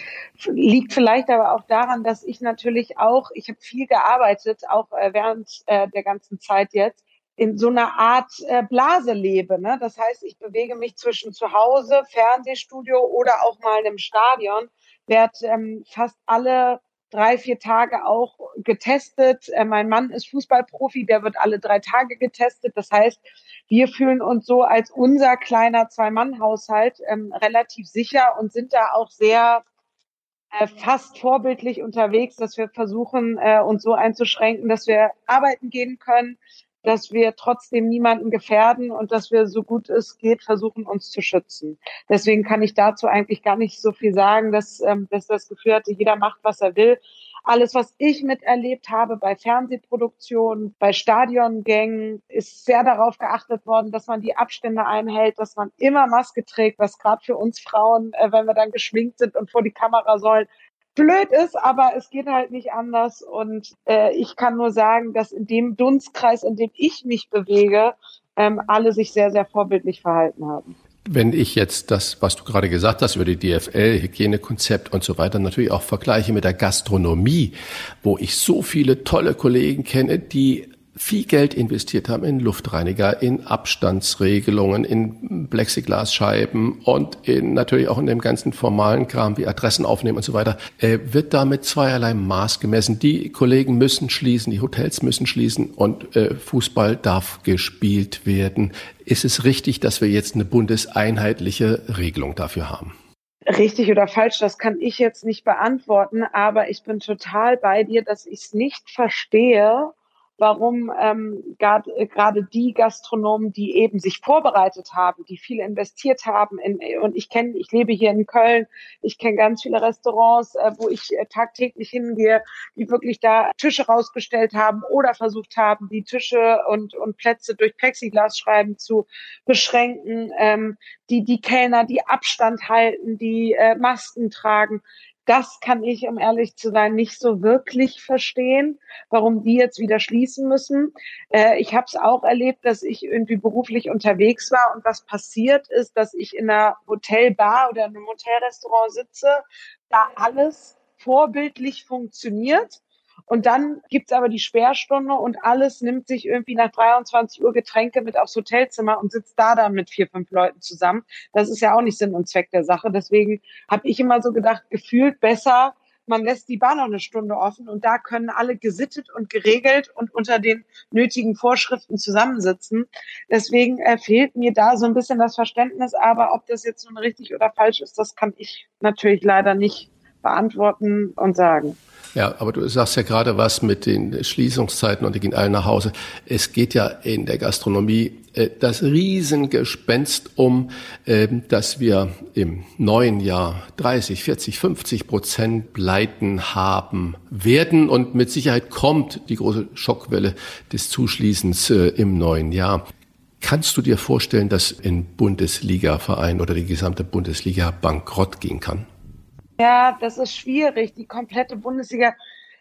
Liegt vielleicht aber auch daran, dass ich natürlich auch, ich habe viel gearbeitet, auch äh, während äh, der ganzen Zeit jetzt, in so einer Art äh, Blase lebe. Ne? Das heißt, ich bewege mich zwischen zu Hause, Fernsehstudio oder auch mal in einem Stadion werde ähm, fast alle drei, vier Tage auch getestet. Äh, mein Mann ist Fußballprofi, der wird alle drei Tage getestet. Das heißt, wir fühlen uns so als unser kleiner Zwei-Mann-Haushalt ähm, relativ sicher und sind da auch sehr äh, fast vorbildlich unterwegs, dass wir versuchen, äh, uns so einzuschränken, dass wir arbeiten gehen können, dass wir trotzdem niemanden gefährden und dass wir so gut es geht versuchen, uns zu schützen. Deswegen kann ich dazu eigentlich gar nicht so viel sagen, dass, ähm, dass das Gefühl hatte, jeder macht, was er will. Alles, was ich miterlebt habe bei Fernsehproduktionen, bei Stadiongängen, ist sehr darauf geachtet worden, dass man die Abstände einhält, dass man immer Maske trägt, was gerade für uns Frauen, äh, wenn wir dann geschminkt sind und vor die Kamera sollen, blöd ist, aber es geht halt nicht anders. Und äh, ich kann nur sagen, dass in dem Dunstkreis, in dem ich mich bewege, ähm, alle sich sehr, sehr vorbildlich verhalten haben. Wenn ich jetzt das, was du gerade gesagt hast über die DFL, Hygienekonzept und so weiter, natürlich auch vergleiche mit der Gastronomie, wo ich so viele tolle Kollegen kenne, die viel Geld investiert haben in Luftreiniger, in Abstandsregelungen, in Plexiglasscheiben und in, natürlich auch in dem ganzen formalen Kram wie Adressen aufnehmen und so weiter, äh, wird damit zweierlei Maß gemessen. Die Kollegen müssen schließen, die Hotels müssen schließen und äh, Fußball darf gespielt werden. Ist es richtig, dass wir jetzt eine bundeseinheitliche Regelung dafür haben? Richtig oder falsch, das kann ich jetzt nicht beantworten, aber ich bin total bei dir, dass ich es nicht verstehe, warum ähm, gerade die Gastronomen, die eben sich vorbereitet haben, die viel investiert haben, in, und ich kenne, ich lebe hier in Köln, ich kenne ganz viele Restaurants, äh, wo ich äh, tagtäglich hingehe, die wirklich da Tische rausgestellt haben oder versucht haben, die Tische und, und Plätze durch Plexiglasschreiben zu beschränken, ähm, die, die Kellner, die Abstand halten, die äh, Masken tragen das kann ich, um ehrlich zu sein, nicht so wirklich verstehen, warum die jetzt wieder schließen müssen. Äh, ich habe es auch erlebt, dass ich irgendwie beruflich unterwegs war und was passiert ist, dass ich in einer Hotelbar oder in einem Hotelrestaurant sitze, da alles vorbildlich funktioniert und dann gibt's aber die Sperrstunde und alles nimmt sich irgendwie nach 23 Uhr Getränke mit aufs Hotelzimmer und sitzt da dann mit vier, fünf Leuten zusammen. Das ist ja auch nicht Sinn und Zweck der Sache. Deswegen habe ich immer so gedacht, gefühlt besser, man lässt die Bar noch eine Stunde offen und da können alle gesittet und geregelt und unter den nötigen Vorschriften zusammensitzen. Deswegen äh, fehlt mir da so ein bisschen das Verständnis, aber ob das jetzt nun richtig oder falsch ist, das kann ich natürlich leider nicht beantworten und sagen. Ja, aber du sagst ja gerade was mit den Schließungszeiten und die gehen alle nach Hause. Es geht ja in der Gastronomie äh, das Riesengespenst um, äh, dass wir im neuen Jahr 30, 40, 50 Prozent Pleiten haben werden und mit Sicherheit kommt die große Schockwelle des Zuschließens äh, im neuen Jahr. Kannst du dir vorstellen, dass ein Bundesliga-Verein oder die gesamte Bundesliga bankrott gehen kann? Ja, das ist schwierig. Die komplette Bundesliga.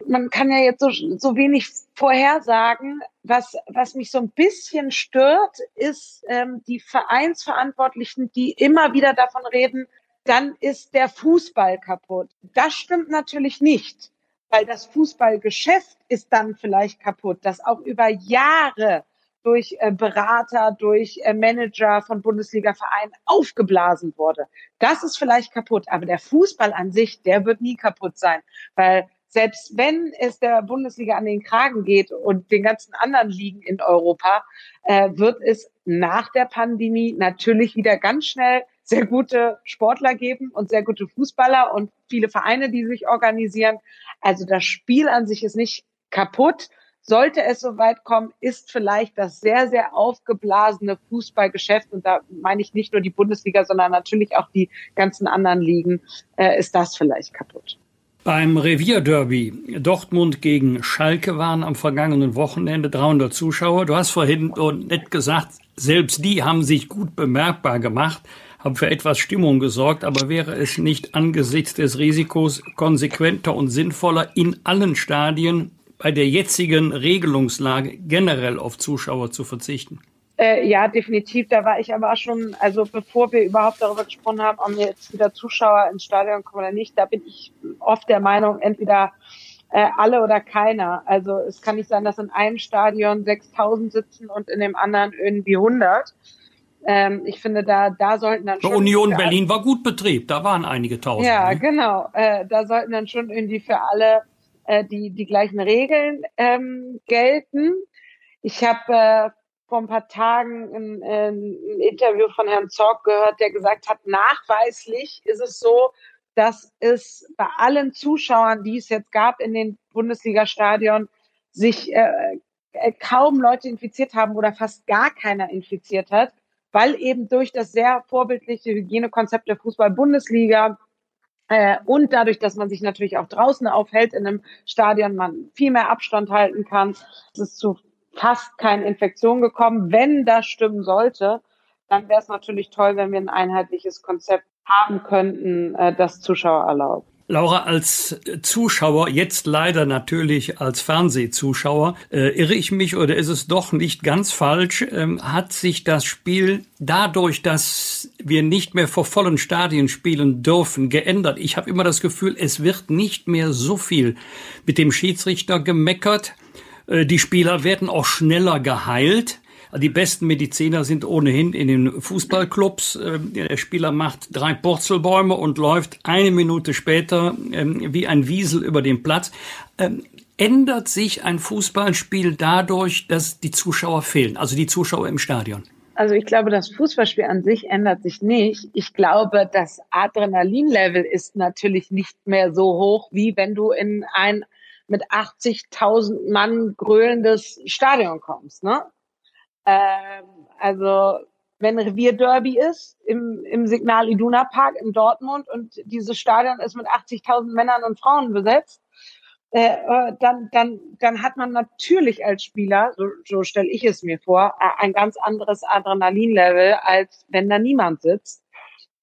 Man kann ja jetzt so, so wenig vorhersagen. Was, was mich so ein bisschen stört, ist ähm, die Vereinsverantwortlichen, die immer wieder davon reden, dann ist der Fußball kaputt. Das stimmt natürlich nicht, weil das Fußballgeschäft ist dann vielleicht kaputt, das auch über Jahre durch äh, Berater, durch äh, Manager von Bundesliga-Vereinen aufgeblasen wurde. Das ist vielleicht kaputt, aber der Fußball an sich, der wird nie kaputt sein, weil selbst wenn es der Bundesliga an den Kragen geht und den ganzen anderen Ligen in Europa, äh, wird es nach der Pandemie natürlich wieder ganz schnell sehr gute Sportler geben und sehr gute Fußballer und viele Vereine, die sich organisieren. Also das Spiel an sich ist nicht kaputt, sollte es soweit kommen, ist vielleicht das sehr, sehr aufgeblasene Fußballgeschäft, und da meine ich nicht nur die Bundesliga, sondern natürlich auch die ganzen anderen Ligen, äh, ist das vielleicht kaputt. Beim Revierderby Dortmund gegen Schalke waren am vergangenen Wochenende 300 Zuschauer. Du hast vorhin nett gesagt, selbst die haben sich gut bemerkbar gemacht, haben für etwas Stimmung gesorgt, aber wäre es nicht angesichts des Risikos konsequenter und sinnvoller in allen Stadien bei der jetzigen Regelungslage generell auf Zuschauer zu verzichten? Äh, ja, definitiv. Da war ich aber auch schon, also bevor wir überhaupt darüber gesprochen haben, ob jetzt wieder Zuschauer ins Stadion kommen oder nicht, da bin ich oft der Meinung, entweder äh, alle oder keiner. Also es kann nicht sein, dass in einem Stadion 6000 sitzen und in dem anderen irgendwie 100. Ähm, ich finde, da, da sollten dann schon. Union Berlin war gut Betrieb, da waren einige tausend. Ja, ne? genau. Äh, da sollten dann schon irgendwie für alle äh, die, die gleichen Regeln ähm, gelten. Ich habe äh, vor ein paar Tagen ein, äh, ein Interview von Herrn Zorg gehört, der gesagt hat, nachweislich ist es so, dass es bei allen Zuschauern, die es jetzt gab in den Bundesliga-Stadion, sich äh, äh, kaum Leute infiziert haben oder fast gar keiner infiziert hat, weil eben durch das sehr vorbildliche Hygienekonzept der Fußball-Bundesliga äh, und dadurch, dass man sich natürlich auch draußen aufhält in einem Stadion, man viel mehr Abstand halten kann. Es ist zu fast keinen Infektionen gekommen. Wenn das stimmen sollte, dann wäre es natürlich toll, wenn wir ein einheitliches Konzept haben könnten, äh, das Zuschauer erlaubt. Laura, als Zuschauer, jetzt leider natürlich als Fernsehzuschauer, äh, irre ich mich oder ist es doch nicht ganz falsch? Ähm, hat sich das Spiel dadurch, dass wir nicht mehr vor vollen Stadien spielen dürfen, geändert? Ich habe immer das Gefühl, es wird nicht mehr so viel mit dem Schiedsrichter gemeckert. Äh, die Spieler werden auch schneller geheilt. Die besten Mediziner sind ohnehin in den Fußballclubs. Ähm, der Spieler macht drei Purzelbäume und läuft eine Minute später ähm, wie ein Wiesel über den Platz. Ähm, ändert sich ein Fußballspiel dadurch, dass die Zuschauer fehlen, also die Zuschauer im Stadion? Also ich glaube, das Fußballspiel an sich ändert sich nicht. Ich glaube, das Adrenalinlevel ist natürlich nicht mehr so hoch, wie wenn du in ein mit 80.000 Mann grölendes Stadion kommst. Ne? Ähm, also wenn Revierderby ist im, im Signal Iduna Park in Dortmund und dieses Stadion ist mit 80.000 Männern und Frauen besetzt, äh, äh, dann, dann, dann hat man natürlich als Spieler, so, so stelle ich es mir vor, ein ganz anderes Adrenalinlevel, als wenn da niemand sitzt.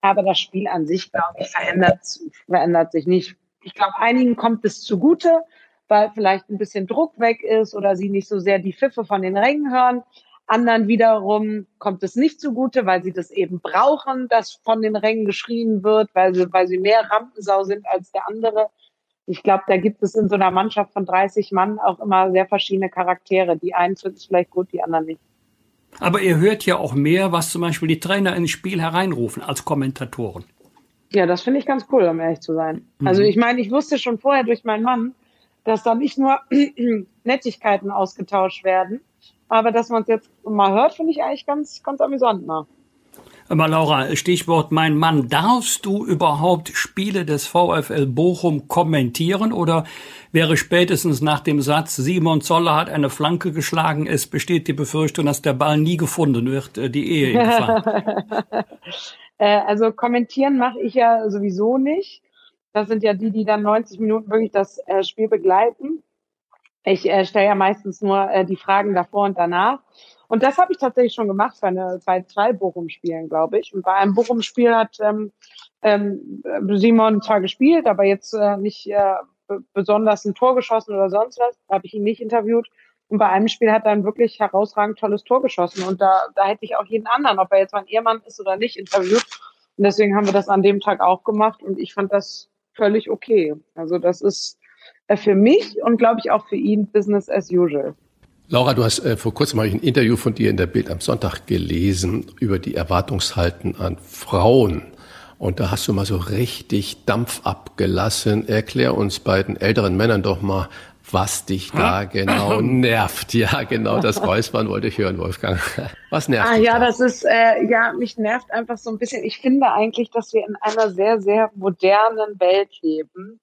Aber das Spiel an sich, glaube ich, verändert, verändert sich nicht. Ich glaube, einigen kommt es zugute, weil vielleicht ein bisschen Druck weg ist oder sie nicht so sehr die Pfiffe von den Rängen hören. Anderen wiederum kommt es nicht zugute, weil sie das eben brauchen, dass von den Rängen geschrien wird, weil sie, weil sie mehr Rampensau sind als der andere. Ich glaube, da gibt es in so einer Mannschaft von 30 Mann auch immer sehr verschiedene Charaktere. Die einen finden es vielleicht gut, die anderen nicht. Aber ihr hört ja auch mehr, was zum Beispiel die Trainer ins Spiel hereinrufen als Kommentatoren. Ja, das finde ich ganz cool, um ehrlich zu sein. Mhm. Also ich meine, ich wusste schon vorher durch meinen Mann, dass da nicht nur [CLEARS THROAT] Nettigkeiten ausgetauscht werden, aber dass man es jetzt mal hört, finde ich eigentlich ganz, ganz amüsant. Ne? Aber Laura, Stichwort mein Mann, darfst du überhaupt Spiele des VfL Bochum kommentieren oder wäre spätestens nach dem Satz, Simon Zoller hat eine Flanke geschlagen, es besteht die Befürchtung, dass der Ball nie gefunden wird, äh, die Ehe in Gefahr? [LAUGHS] Äh, also kommentieren mache ich ja sowieso nicht. Das sind ja die, die dann 90 Minuten wirklich das äh, Spiel begleiten. Ich äh, stelle ja meistens nur äh, die Fragen davor und danach. Und das habe ich tatsächlich schon gemacht bei, eine, bei zwei Bochum-Spielen, glaube ich. Und bei einem Bochum-Spiel hat ähm, ähm, Simon zwar gespielt, aber jetzt äh, nicht äh, besonders ein Tor geschossen oder sonst was. Da habe ich ihn nicht interviewt. Und bei einem Spiel hat er ein wirklich herausragend tolles Tor geschossen. Und da, da hätte ich auch jeden anderen, ob er jetzt mein Ehemann ist oder nicht, interviewt. Und deswegen haben wir das an dem Tag auch gemacht. Und ich fand das völlig okay. Also das ist für mich und glaube ich auch für ihn Business as usual. Laura, du hast äh, vor kurzem ein Interview von dir in der Bild am Sonntag gelesen über die Erwartungshalten an Frauen. Und da hast du mal so richtig Dampf abgelassen. Erklär uns beiden älteren Männern doch mal, was dich da genau [LAUGHS] nervt. Ja, genau, das Räuspern wollte ich hören, Wolfgang. [LAUGHS] Was nervt ah, dich? Ja, da? das ist, äh, ja, mich nervt einfach so ein bisschen. Ich finde eigentlich, dass wir in einer sehr, sehr modernen Welt leben.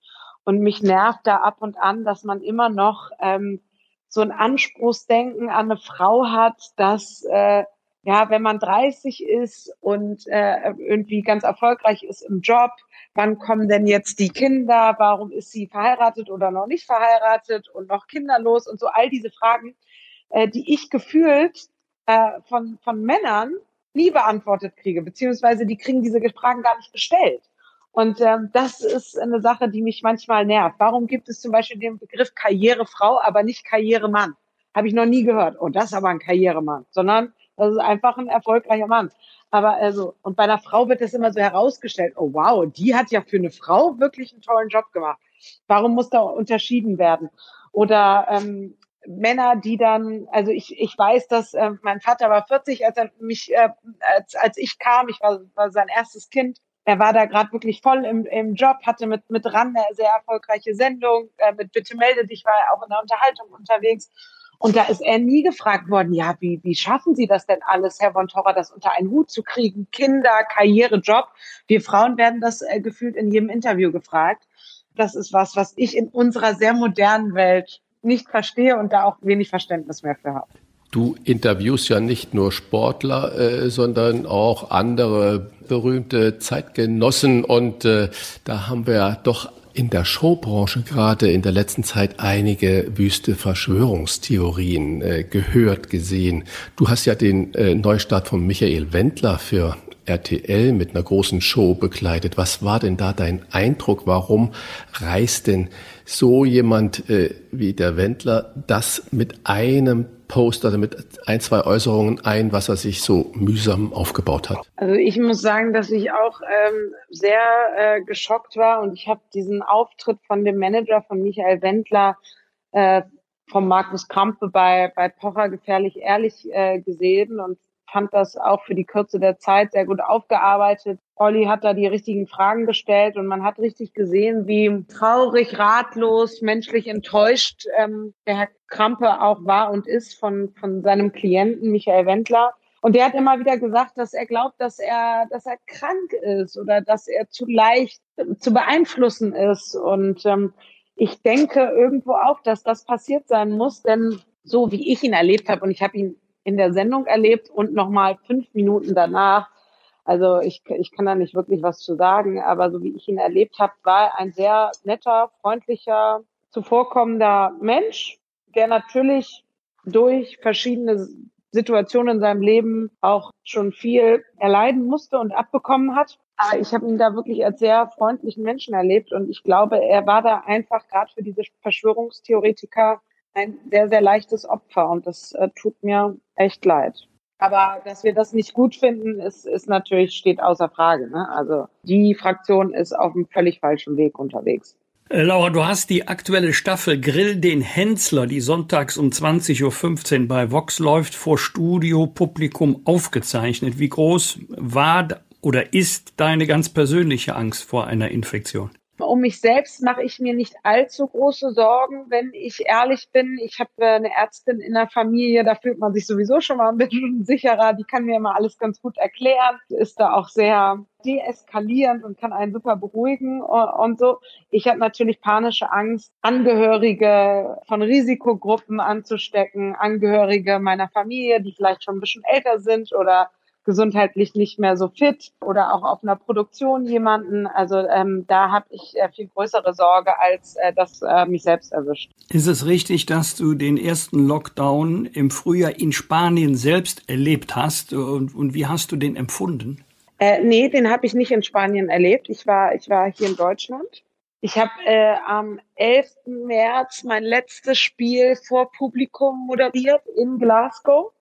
Und mich nervt da ab und an, dass man immer noch ähm, so ein Anspruchsdenken an eine Frau hat, dass äh, ja, wenn man 30 ist und äh, irgendwie ganz erfolgreich ist im Job, wann kommen denn jetzt die Kinder? Warum ist sie verheiratet oder noch nicht verheiratet und noch kinderlos und so all diese Fragen, äh, die ich gefühlt äh, von von Männern nie beantwortet kriege, beziehungsweise die kriegen diese Fragen gar nicht gestellt. Und ähm, das ist eine Sache, die mich manchmal nervt. Warum gibt es zum Beispiel den Begriff Karrierefrau, aber nicht Karrieremann? Habe ich noch nie gehört. Oh, das ist aber ein Karrieremann, sondern das ist einfach ein erfolgreicher Mann. Aber also, und bei einer Frau wird das immer so herausgestellt, oh wow, die hat ja für eine Frau wirklich einen tollen Job gemacht. Warum muss da unterschieden werden? Oder ähm, Männer, die dann, also ich, ich weiß, dass äh, mein Vater war 40, als er mich, äh, als, als ich kam, ich war, war sein erstes Kind, er war da gerade wirklich voll im, im Job, hatte mit, mit RAN eine sehr erfolgreiche Sendung, äh, mit Bitte melde dich, war er auch in der Unterhaltung unterwegs. Und da ist er nie gefragt worden, ja, wie, wie schaffen Sie das denn alles, Herr von Torra, das unter einen Hut zu kriegen? Kinder, Karriere, Job. Wir Frauen werden das äh, gefühlt in jedem Interview gefragt. Das ist was, was ich in unserer sehr modernen Welt nicht verstehe und da auch wenig Verständnis mehr für habe. Du interviewst ja nicht nur Sportler, äh, sondern auch andere berühmte Zeitgenossen. Und äh, da haben wir doch in der Showbranche gerade in der letzten Zeit einige wüste Verschwörungstheorien äh, gehört, gesehen. Du hast ja den äh, Neustart von Michael Wendler für RTL mit einer großen Show begleitet. Was war denn da dein Eindruck? Warum reißt denn so jemand äh, wie der Wendler das mit einem Post, also mit ein, zwei Äußerungen ein, was er sich so mühsam aufgebaut hat? Also ich muss sagen, dass ich auch ähm, sehr äh, geschockt war und ich habe diesen Auftritt von dem Manager von Michael Wendler äh, von Markus Krampe bei, bei Pocher gefährlich ehrlich äh, gesehen und fand das auch für die Kürze der Zeit sehr gut aufgearbeitet. Olli hat da die richtigen Fragen gestellt und man hat richtig gesehen, wie traurig, ratlos, menschlich enttäuscht ähm, der Herr Krampe auch war und ist von, von seinem Klienten Michael Wendler. Und der hat immer wieder gesagt, dass er glaubt, dass er, dass er krank ist oder dass er zu leicht zu beeinflussen ist. Und ähm, ich denke irgendwo auch, dass das passiert sein muss, denn so wie ich ihn erlebt habe, und ich habe ihn in der Sendung erlebt und nochmal fünf Minuten danach. Also ich, ich kann da nicht wirklich was zu sagen, aber so wie ich ihn erlebt habe, war er ein sehr netter, freundlicher, zuvorkommender Mensch, der natürlich durch verschiedene Situationen in seinem Leben auch schon viel erleiden musste und abbekommen hat. Aber ich habe ihn da wirklich als sehr freundlichen Menschen erlebt und ich glaube, er war da einfach gerade für diese Verschwörungstheoretiker ein sehr, sehr leichtes Opfer und das äh, tut mir echt leid. Aber dass wir das nicht gut finden, ist, ist natürlich, steht außer Frage. Ne? Also die Fraktion ist auf einem völlig falschen Weg unterwegs. Äh, Laura, du hast die aktuelle Staffel Grill den Hensler, die sonntags um 20.15 Uhr bei Vox läuft, vor Studiopublikum aufgezeichnet. Wie groß war oder ist deine ganz persönliche Angst vor einer Infektion? Um mich selbst mache ich mir nicht allzu große Sorgen, wenn ich ehrlich bin. Ich habe äh, eine Ärztin in der Familie, da fühlt man sich sowieso schon mal ein bisschen [LAUGHS] sicherer. Die kann mir immer alles ganz gut erklären, ist da auch sehr deeskalierend und kann einen super beruhigen und so. Ich habe natürlich panische Angst, Angehörige von Risikogruppen anzustecken, Angehörige meiner Familie, die vielleicht schon ein bisschen älter sind oder gesundheitlich nicht mehr so fit oder auch auf einer Produktion jemanden. Also ähm, da habe ich äh, viel größere Sorge, als äh, das äh, mich selbst erwischt. Ist es richtig, dass du den ersten Lockdown im Frühjahr in Spanien selbst erlebt hast und, und wie hast du den empfunden? Äh, nee, den habe ich nicht in Spanien erlebt. Ich war, ich war hier in Deutschland. Ich habe äh, am 11. März mein letztes Spiel vor Publikum moderiert in Glasgow.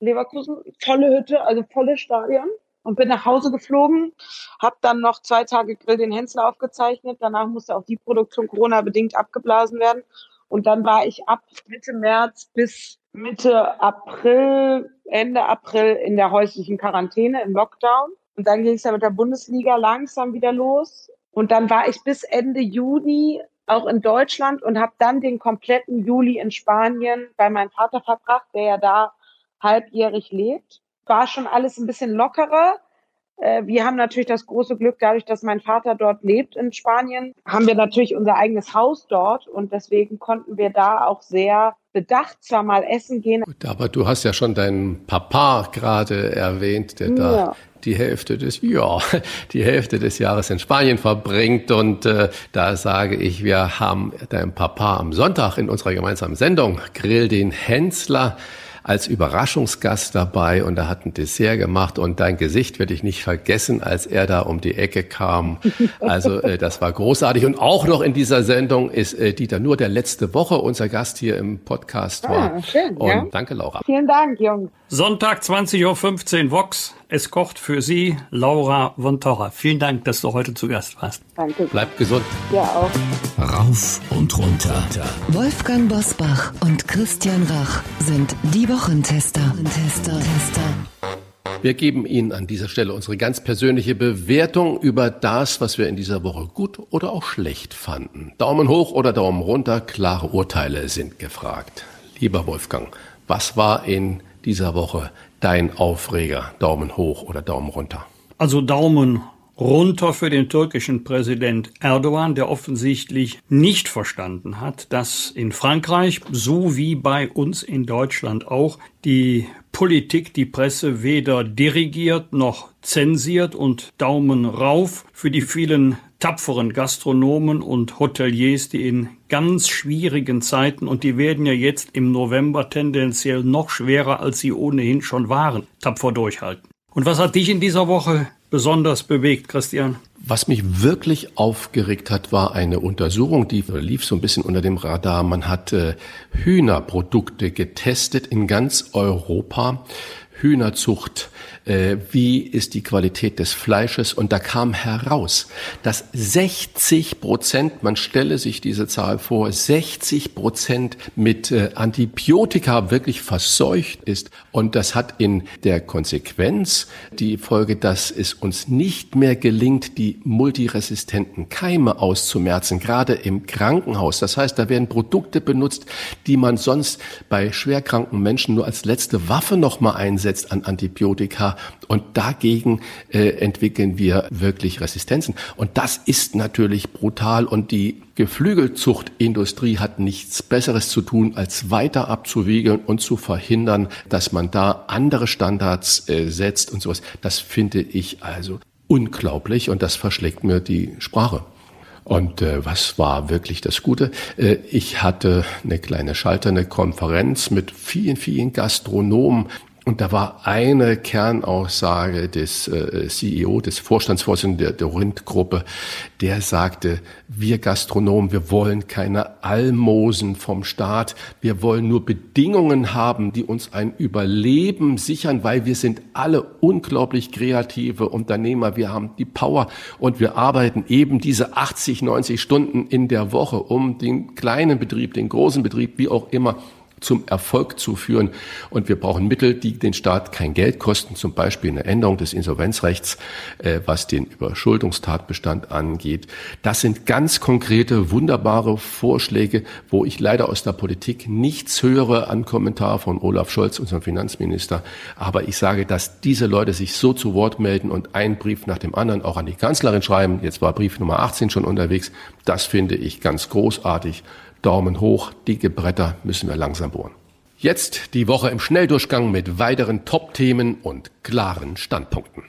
Leverkusen, volle Hütte, also volle Stadion und bin nach Hause geflogen, habe dann noch zwei Tage Grill den Hensler aufgezeichnet. Danach musste auch die Produktion Corona-bedingt abgeblasen werden. Und dann war ich ab Mitte März bis Mitte April, Ende April in der häuslichen Quarantäne, im Lockdown. Und dann ging es ja mit der Bundesliga langsam wieder los. Und dann war ich bis Ende Juni auch in Deutschland und habe dann den kompletten Juli in Spanien bei meinem Vater verbracht, der ja da halbjährig lebt. War schon alles ein bisschen lockerer. Äh, wir haben natürlich das große Glück, dadurch, dass mein Vater dort lebt in Spanien, haben wir natürlich unser eigenes Haus dort und deswegen konnten wir da auch sehr bedacht zwar mal essen gehen. Gut, aber du hast ja schon deinen Papa gerade erwähnt, der ja. da die Hälfte des ja [LAUGHS] die Hälfte des Jahres in Spanien verbringt und äh, da sage ich, wir haben deinen Papa am Sonntag in unserer gemeinsamen Sendung Grill den Hensler als Überraschungsgast dabei und er hat ein Dessert gemacht und dein Gesicht werde ich nicht vergessen, als er da um die Ecke kam. Also äh, das war großartig und auch noch in dieser Sendung ist äh, Dieter nur der letzte Woche unser Gast hier im Podcast war. Ah, schön, und ja. danke Laura. Vielen Dank, Jungs. Sonntag 20.15 Uhr Vox. Es kocht für Sie Laura von Torra. Vielen Dank, dass du heute zu Gast warst. Danke. Bleibt gesund. Ja auch. Rauf und runter. Wolfgang Bosbach und Christian Rach sind die Wochentester. Tester, Tester. Wir geben Ihnen an dieser Stelle unsere ganz persönliche Bewertung über das, was wir in dieser Woche gut oder auch schlecht fanden. Daumen hoch oder Daumen runter, klare Urteile sind gefragt. Lieber Wolfgang, was war in dieser Woche dein Aufreger? Daumen hoch oder Daumen runter? Also Daumen runter für den türkischen Präsident Erdogan, der offensichtlich nicht verstanden hat, dass in Frankreich, so wie bei uns in Deutschland auch, die Politik die Presse weder dirigiert noch zensiert und Daumen rauf für die vielen tapferen Gastronomen und Hoteliers, die in ganz schwierigen Zeiten, und die werden ja jetzt im November tendenziell noch schwerer, als sie ohnehin schon waren, tapfer durchhalten. Und was hat dich in dieser Woche besonders bewegt, Christian? Was mich wirklich aufgeregt hat, war eine Untersuchung, die lief so ein bisschen unter dem Radar. Man hat äh, Hühnerprodukte getestet in ganz Europa. Hühnerzucht äh, wie ist die Qualität des Fleisches. Und da kam heraus, dass 60 Prozent, man stelle sich diese Zahl vor, 60 Prozent mit äh, Antibiotika wirklich verseucht ist. Und das hat in der Konsequenz die Folge, dass es uns nicht mehr gelingt, die multiresistenten Keime auszumerzen, gerade im Krankenhaus. Das heißt, da werden Produkte benutzt, die man sonst bei schwerkranken Menschen nur als letzte Waffe nochmal einsetzt an Antibiotika und dagegen äh, entwickeln wir wirklich Resistenzen. Und das ist natürlich brutal und die Geflügelzuchtindustrie hat nichts Besseres zu tun, als weiter abzuwiegeln und zu verhindern, dass man da andere Standards äh, setzt und sowas. Das finde ich also unglaublich und das verschlägt mir die Sprache. Und äh, was war wirklich das Gute? Äh, ich hatte eine kleine schalterne Konferenz mit vielen, vielen Gastronomen und da war eine Kernaussage des äh, CEO, des Vorstandsvorsitzenden der, der Rind-Gruppe, der sagte, wir Gastronomen, wir wollen keine Almosen vom Staat, wir wollen nur Bedingungen haben, die uns ein Überleben sichern, weil wir sind alle unglaublich kreative Unternehmer, wir haben die Power und wir arbeiten eben diese 80, 90 Stunden in der Woche, um den kleinen Betrieb, den großen Betrieb, wie auch immer, zum Erfolg zu führen. Und wir brauchen Mittel, die den Staat kein Geld kosten, zum Beispiel eine Änderung des Insolvenzrechts, äh, was den Überschuldungstatbestand angeht. Das sind ganz konkrete, wunderbare Vorschläge, wo ich leider aus der Politik nichts höre an Kommentar von Olaf Scholz, unserem Finanzminister. Aber ich sage, dass diese Leute sich so zu Wort melden und einen Brief nach dem anderen auch an die Kanzlerin schreiben. Jetzt war Brief Nummer 18 schon unterwegs. Das finde ich ganz großartig. Daumen hoch, dicke Bretter müssen wir langsam bohren. Jetzt die Woche im Schnelldurchgang mit weiteren Top-Themen und klaren Standpunkten.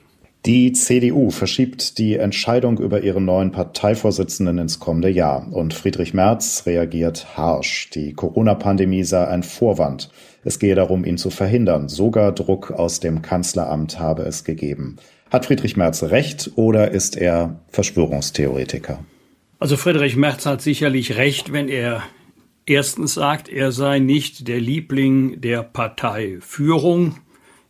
Die CDU verschiebt die Entscheidung über ihren neuen Parteivorsitzenden ins kommende Jahr. Und Friedrich Merz reagiert harsch. Die Corona-Pandemie sei ein Vorwand. Es gehe darum, ihn zu verhindern. Sogar Druck aus dem Kanzleramt habe es gegeben. Hat Friedrich Merz recht oder ist er Verschwörungstheoretiker? Also Friedrich Merz hat sicherlich recht, wenn er erstens sagt, er sei nicht der Liebling der Parteiführung.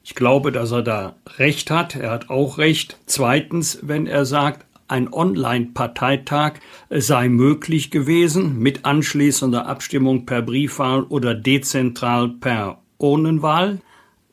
Ich glaube, dass er da recht hat. Er hat auch recht. Zweitens, wenn er sagt, ein Online-Parteitag sei möglich gewesen mit anschließender Abstimmung per Briefwahl oder dezentral per Urnenwahl.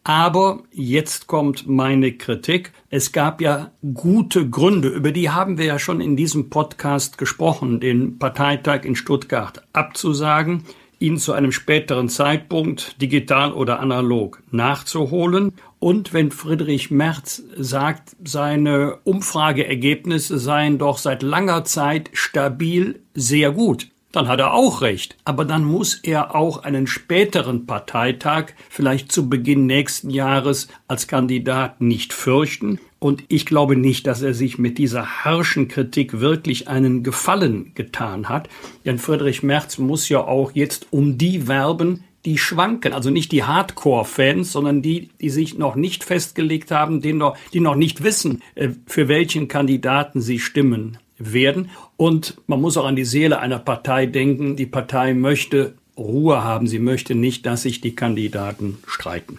Aber jetzt kommt meine Kritik. Es gab ja gute Gründe, über die haben wir ja schon in diesem Podcast gesprochen, den Parteitag in Stuttgart abzusagen, ihn zu einem späteren Zeitpunkt digital oder analog nachzuholen. Und wenn Friedrich Merz sagt, seine Umfrageergebnisse seien doch seit langer Zeit stabil sehr gut, dann hat er auch recht. Aber dann muss er auch einen späteren Parteitag, vielleicht zu Beginn nächsten Jahres, als Kandidat nicht fürchten. Und ich glaube nicht, dass er sich mit dieser harschen Kritik wirklich einen Gefallen getan hat. Denn Friedrich Merz muss ja auch jetzt um die werben, die schwanken, also nicht die Hardcore-Fans, sondern die, die sich noch nicht festgelegt haben, die noch, die noch nicht wissen, äh, für welchen Kandidaten sie stimmen werden. Und man muss auch an die Seele einer Partei denken. Die Partei möchte Ruhe haben. Sie möchte nicht, dass sich die Kandidaten streiten.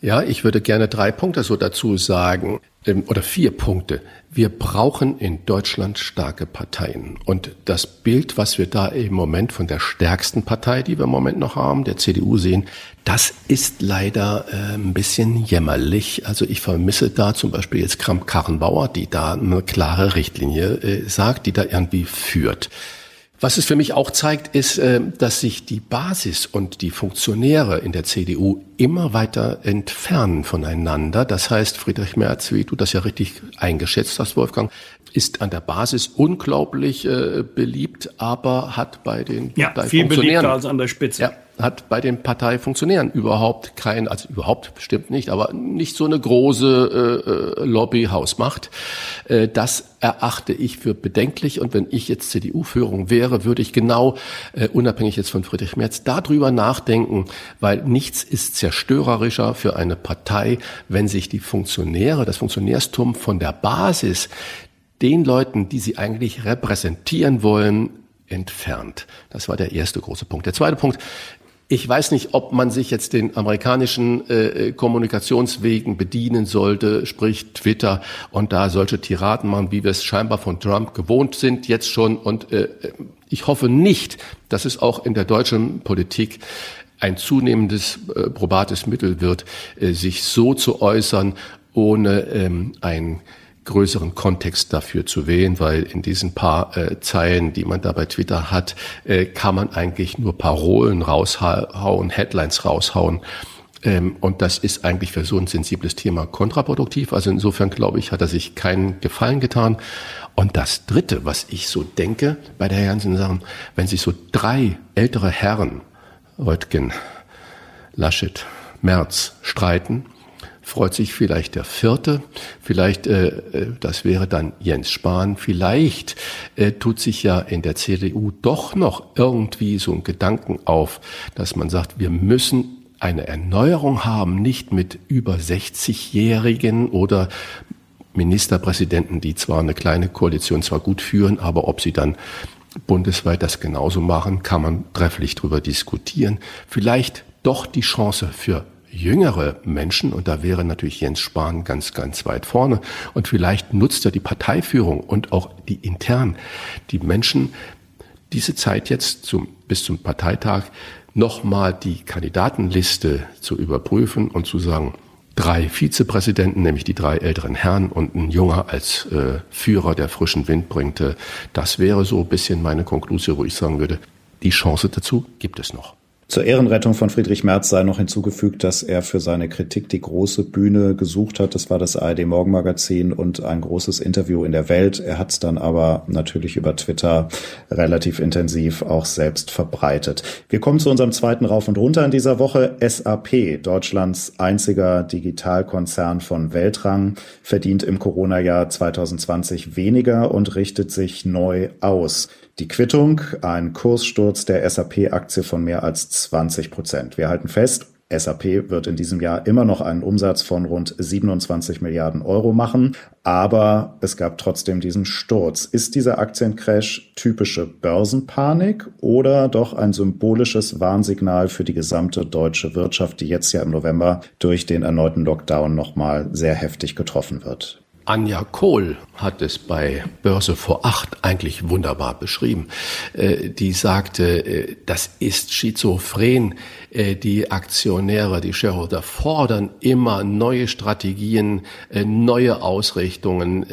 Ja, ich würde gerne drei Punkte so dazu sagen ähm, oder vier Punkte. Wir brauchen in Deutschland starke Parteien. Und das Bild, was wir da im Moment von der stärksten Partei, die wir im Moment noch haben, der CDU sehen, das ist leider äh, ein bisschen jämmerlich. Also ich vermisse da zum Beispiel jetzt Kramp-Karrenbauer, die da eine klare Richtlinie äh, sagt, die da irgendwie führt. Was es für mich auch zeigt, ist, äh, dass sich die Basis und die Funktionäre in der CDU immer weiter entfernen voneinander. Das heißt, Friedrich Merz, wie du das ja richtig eingeschätzt hast, Wolfgang, ist an der Basis unglaublich äh, beliebt, aber hat bei den ja, viel beliebter als an der Spitze. Ja, hat bei den Parteifunktionären überhaupt kein, also überhaupt bestimmt nicht, aber nicht so eine große äh, Lobbyhausmacht. Äh, das erachte ich für bedenklich. Und wenn ich jetzt CDU-Führung wäre, würde ich genau, äh, unabhängig jetzt von Friedrich Merz, darüber nachdenken, weil nichts ist zerstörerischer für eine Partei, wenn sich die Funktionäre, das Funktionärstum von der Basis den Leuten, die sie eigentlich repräsentieren wollen, entfernt. Das war der erste große Punkt. Der zweite Punkt, ich weiß nicht, ob man sich jetzt den amerikanischen äh, Kommunikationswegen bedienen sollte, sprich Twitter und da solche Tiraden machen, wie wir es scheinbar von Trump gewohnt sind jetzt schon. Und äh, ich hoffe nicht, dass es auch in der deutschen Politik ein zunehmendes äh, probates Mittel wird, äh, sich so zu äußern, ohne ähm, ein größeren Kontext dafür zu wählen, weil in diesen paar äh, Zeilen, die man da bei Twitter hat, äh, kann man eigentlich nur Parolen raushauen, Headlines raushauen. Ähm, und das ist eigentlich für so ein sensibles Thema kontraproduktiv. Also insofern glaube ich, hat er sich keinen Gefallen getan. Und das Dritte, was ich so denke bei der ganzen Sache, wenn sich so drei ältere Herren, Röttgen, Laschet, Merz, streiten, freut sich vielleicht der vierte, vielleicht, äh, äh, das wäre dann Jens Spahn, vielleicht äh, tut sich ja in der CDU doch noch irgendwie so ein Gedanken auf, dass man sagt, wir müssen eine Erneuerung haben, nicht mit über 60-Jährigen oder Ministerpräsidenten, die zwar eine kleine Koalition zwar gut führen, aber ob sie dann bundesweit das genauso machen, kann man trefflich drüber diskutieren. Vielleicht doch die Chance für jüngere Menschen, und da wäre natürlich Jens Spahn ganz, ganz weit vorne, und vielleicht nutzt er die Parteiführung und auch die intern, die Menschen diese Zeit jetzt zum, bis zum Parteitag nochmal die Kandidatenliste zu überprüfen und zu sagen, drei Vizepräsidenten, nämlich die drei älteren Herren und ein Junger als äh, Führer, der frischen Wind bringte. Das wäre so ein bisschen meine Konklusion, wo ich sagen würde, die Chance dazu gibt es noch. Zur Ehrenrettung von Friedrich Merz sei noch hinzugefügt, dass er für seine Kritik die große Bühne gesucht hat. Das war das ARD Morgenmagazin und ein großes Interview in der Welt. Er hat es dann aber natürlich über Twitter relativ intensiv auch selbst verbreitet. Wir kommen zu unserem zweiten Rauf und Runter in dieser Woche. SAP, Deutschlands einziger Digitalkonzern von Weltrang, verdient im Corona-Jahr 2020 weniger und richtet sich neu aus. Die Quittung, ein Kurssturz der SAP-Aktie von mehr als 20 Prozent. Wir halten fest, SAP wird in diesem Jahr immer noch einen Umsatz von rund 27 Milliarden Euro machen, aber es gab trotzdem diesen Sturz. Ist dieser Aktiencrash typische Börsenpanik oder doch ein symbolisches Warnsignal für die gesamte deutsche Wirtschaft, die jetzt ja im November durch den erneuten Lockdown nochmal sehr heftig getroffen wird? Anja Kohl hat es bei Börse vor acht eigentlich wunderbar beschrieben. Äh, die sagte, äh, das ist schizophren. Äh, die Aktionäre, die Shareholder fordern immer neue Strategien, neue Ausrichtungen,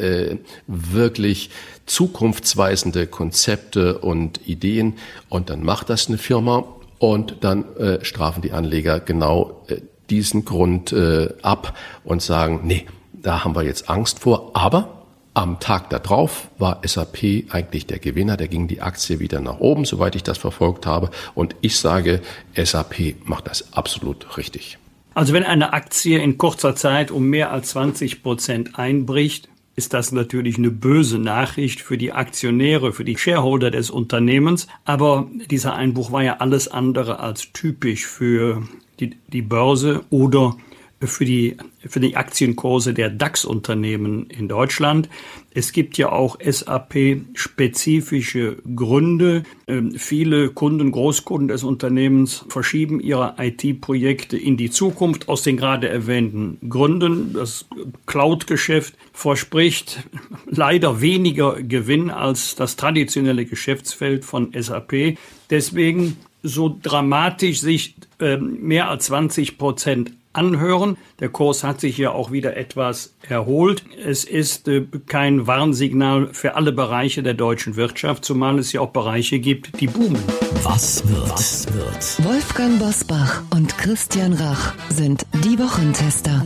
wirklich zukunftsweisende Konzepte und Ideen. Und dann macht das eine Firma und dann strafen die Anleger genau diesen Grund ab und sagen, nee, da haben wir jetzt Angst vor. Aber am Tag darauf war SAP eigentlich der Gewinner. Da ging die Aktie wieder nach oben, soweit ich das verfolgt habe. Und ich sage, SAP macht das absolut richtig. Also wenn eine Aktie in kurzer Zeit um mehr als 20 Prozent einbricht, ist das natürlich eine böse Nachricht für die Aktionäre, für die Shareholder des Unternehmens. Aber dieser Einbruch war ja alles andere als typisch für die, die Börse oder für die, für die Aktienkurse der DAX-Unternehmen in Deutschland. Es gibt ja auch SAP-spezifische Gründe. Ähm, viele Kunden, Großkunden des Unternehmens verschieben ihre IT-Projekte in die Zukunft aus den gerade erwähnten Gründen. Das Cloud-Geschäft verspricht leider weniger Gewinn als das traditionelle Geschäftsfeld von SAP. Deswegen so dramatisch sich äh, mehr als 20 Prozent anhören. Der Kurs hat sich ja auch wieder etwas erholt. Es ist äh, kein Warnsignal für alle Bereiche der deutschen Wirtschaft, zumal es ja auch Bereiche gibt, die boomen. Was wird? Was wird? Wolfgang Bosbach und Christian Rach sind die Wochentester.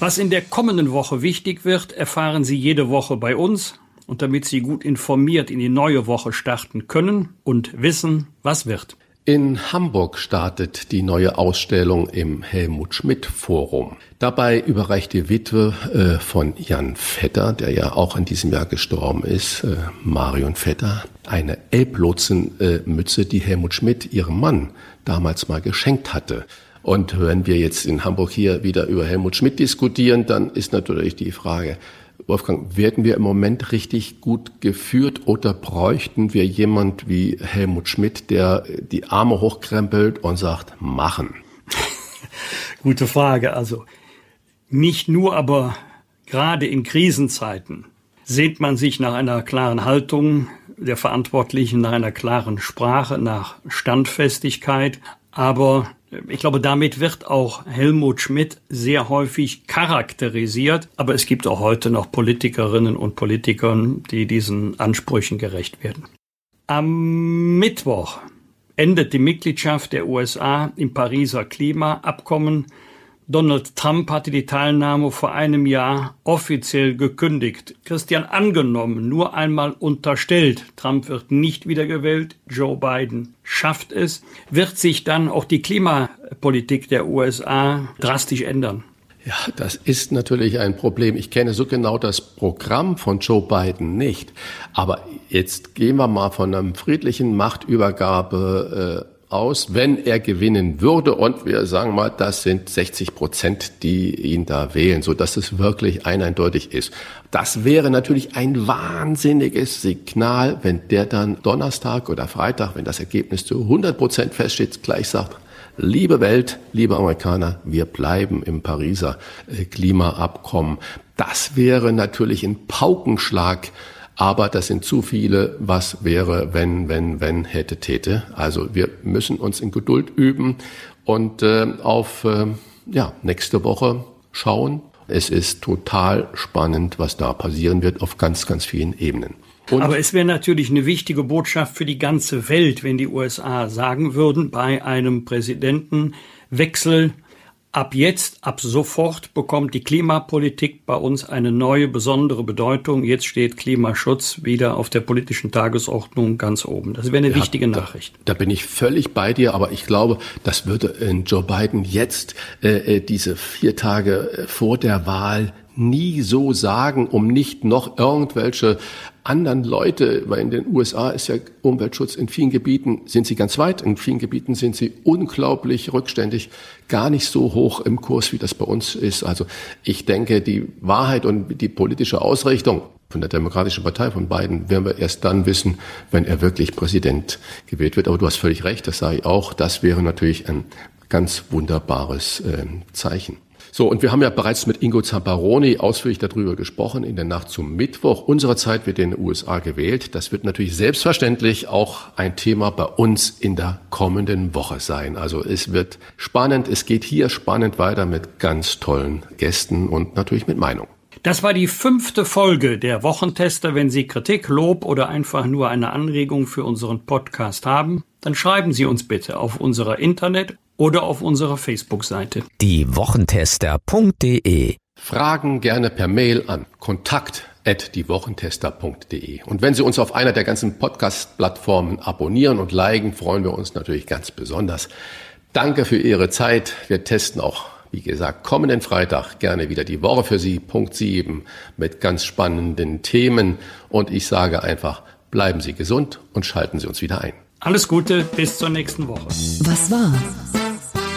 Was in der kommenden Woche wichtig wird, erfahren Sie jede Woche bei uns. Und damit Sie gut informiert in die neue Woche starten können und wissen, was wird. In Hamburg startet die neue Ausstellung im Helmut Schmidt Forum. Dabei überreicht die Witwe äh, von Jan Vetter, der ja auch in diesem Jahr gestorben ist, äh, Marion Vetter, eine Elblotsenmütze, äh, die Helmut Schmidt ihrem Mann damals mal geschenkt hatte. Und wenn wir jetzt in Hamburg hier wieder über Helmut Schmidt diskutieren, dann ist natürlich die Frage, Wolfgang, werden wir im Moment richtig gut geführt oder bräuchten wir jemand wie Helmut Schmidt, der die Arme hochkrempelt und sagt, machen? [LAUGHS] Gute Frage. Also nicht nur, aber gerade in Krisenzeiten sehnt man sich nach einer klaren Haltung der Verantwortlichen, nach einer klaren Sprache, nach Standfestigkeit. Aber ich glaube, damit wird auch Helmut Schmidt sehr häufig charakterisiert. Aber es gibt auch heute noch Politikerinnen und Politiker, die diesen Ansprüchen gerecht werden. Am Mittwoch endet die Mitgliedschaft der USA im Pariser Klimaabkommen. Donald Trump hatte die Teilnahme vor einem Jahr offiziell gekündigt. Christian angenommen, nur einmal unterstellt, Trump wird nicht wiedergewählt, Joe Biden schafft es, wird sich dann auch die Klimapolitik der USA drastisch ändern. Ja, das ist natürlich ein Problem. Ich kenne so genau das Programm von Joe Biden nicht. Aber jetzt gehen wir mal von einer friedlichen Machtübergabe äh, aus, wenn er gewinnen würde. Und wir sagen mal, das sind 60 Prozent, die ihn da wählen, so dass es wirklich eindeutig ist. Das wäre natürlich ein wahnsinniges Signal, wenn der dann Donnerstag oder Freitag, wenn das Ergebnis zu 100 Prozent feststeht, gleich sagt, liebe Welt, liebe Amerikaner, wir bleiben im Pariser äh, Klimaabkommen. Das wäre natürlich ein Paukenschlag Aber das sind zu viele, was wäre, wenn, wenn, wenn, hätte, täte. Also wir müssen uns in Geduld üben und äh, auf äh, ja, nächste Woche schauen. Es ist total spannend, was da passieren wird auf ganz, ganz vielen Ebenen. Und Aber es wäre natürlich eine wichtige Botschaft für die ganze Welt, wenn die USA sagen würden, bei einem Präsidentenwechsel, ab jetzt, ab sofort bekommt die Klimapolitik bei uns eine neue, besondere Bedeutung. Jetzt steht Klimaschutz wieder auf der politischen Tagesordnung ganz oben. Das wäre eine ja, wichtige Nachricht. Da, da, bin ich völlig bei dir, aber ich glaube, das würde äh, Joe Biden jetzt äh, äh diese vier Tage äh, vor der Wahl nie so sagen, um nicht noch irgendwelche anderen Leute, weil in den USA ist ja Umweltschutz in vielen Gebieten sind sie ganz weit, in vielen Gebieten sind sie unglaublich rückständig, gar nicht so hoch im Kurs, wie das bei uns ist. Also ich denke, die Wahrheit und die politische Ausrichtung von der Demokratischen Partei von Biden werden wir erst dann wissen, wenn er wirklich Präsident gewählt wird. Aber du hast völlig recht, das sage ich auch. Das wäre natürlich ein ganz wunderbares äh, Zeichen. So, und wir haben ja bereits mit Ingo Zamparoni ausführlich darüber gesprochen. In der Nacht zum Mittwoch unserer Zeit wird in den USA gewählt. Das wird natürlich selbstverständlich auch ein Thema bei uns in der kommenden Woche sein. Also es wird spannend. Es geht hier spannend weiter mit ganz tollen Gästen und natürlich mit Meinung. Das war die fünfte Folge der Wochentester. Wenn Sie Kritik, Lob oder einfach nur eine Anregung für unseren Podcast haben, dann schreiben Sie uns bitte auf unserer Internet- oder auf unserer Facebook-Seite. Die Wochentester.de Fragen gerne per Mail an kontakt@diewochentester.de. Und wenn Sie uns auf einer der ganzen Podcast-Plattformen abonnieren und liken, freuen wir uns natürlich ganz besonders. Danke für Ihre Zeit. Wir testen auch, wie gesagt, kommenden Freitag gerne wieder die Woche für Sie, Punkt 7, mit ganz spannenden Themen. Und ich sage einfach, bleiben Sie gesund und schalten Sie uns wieder ein. Alles Gute, bis zur nächsten Woche. Was war?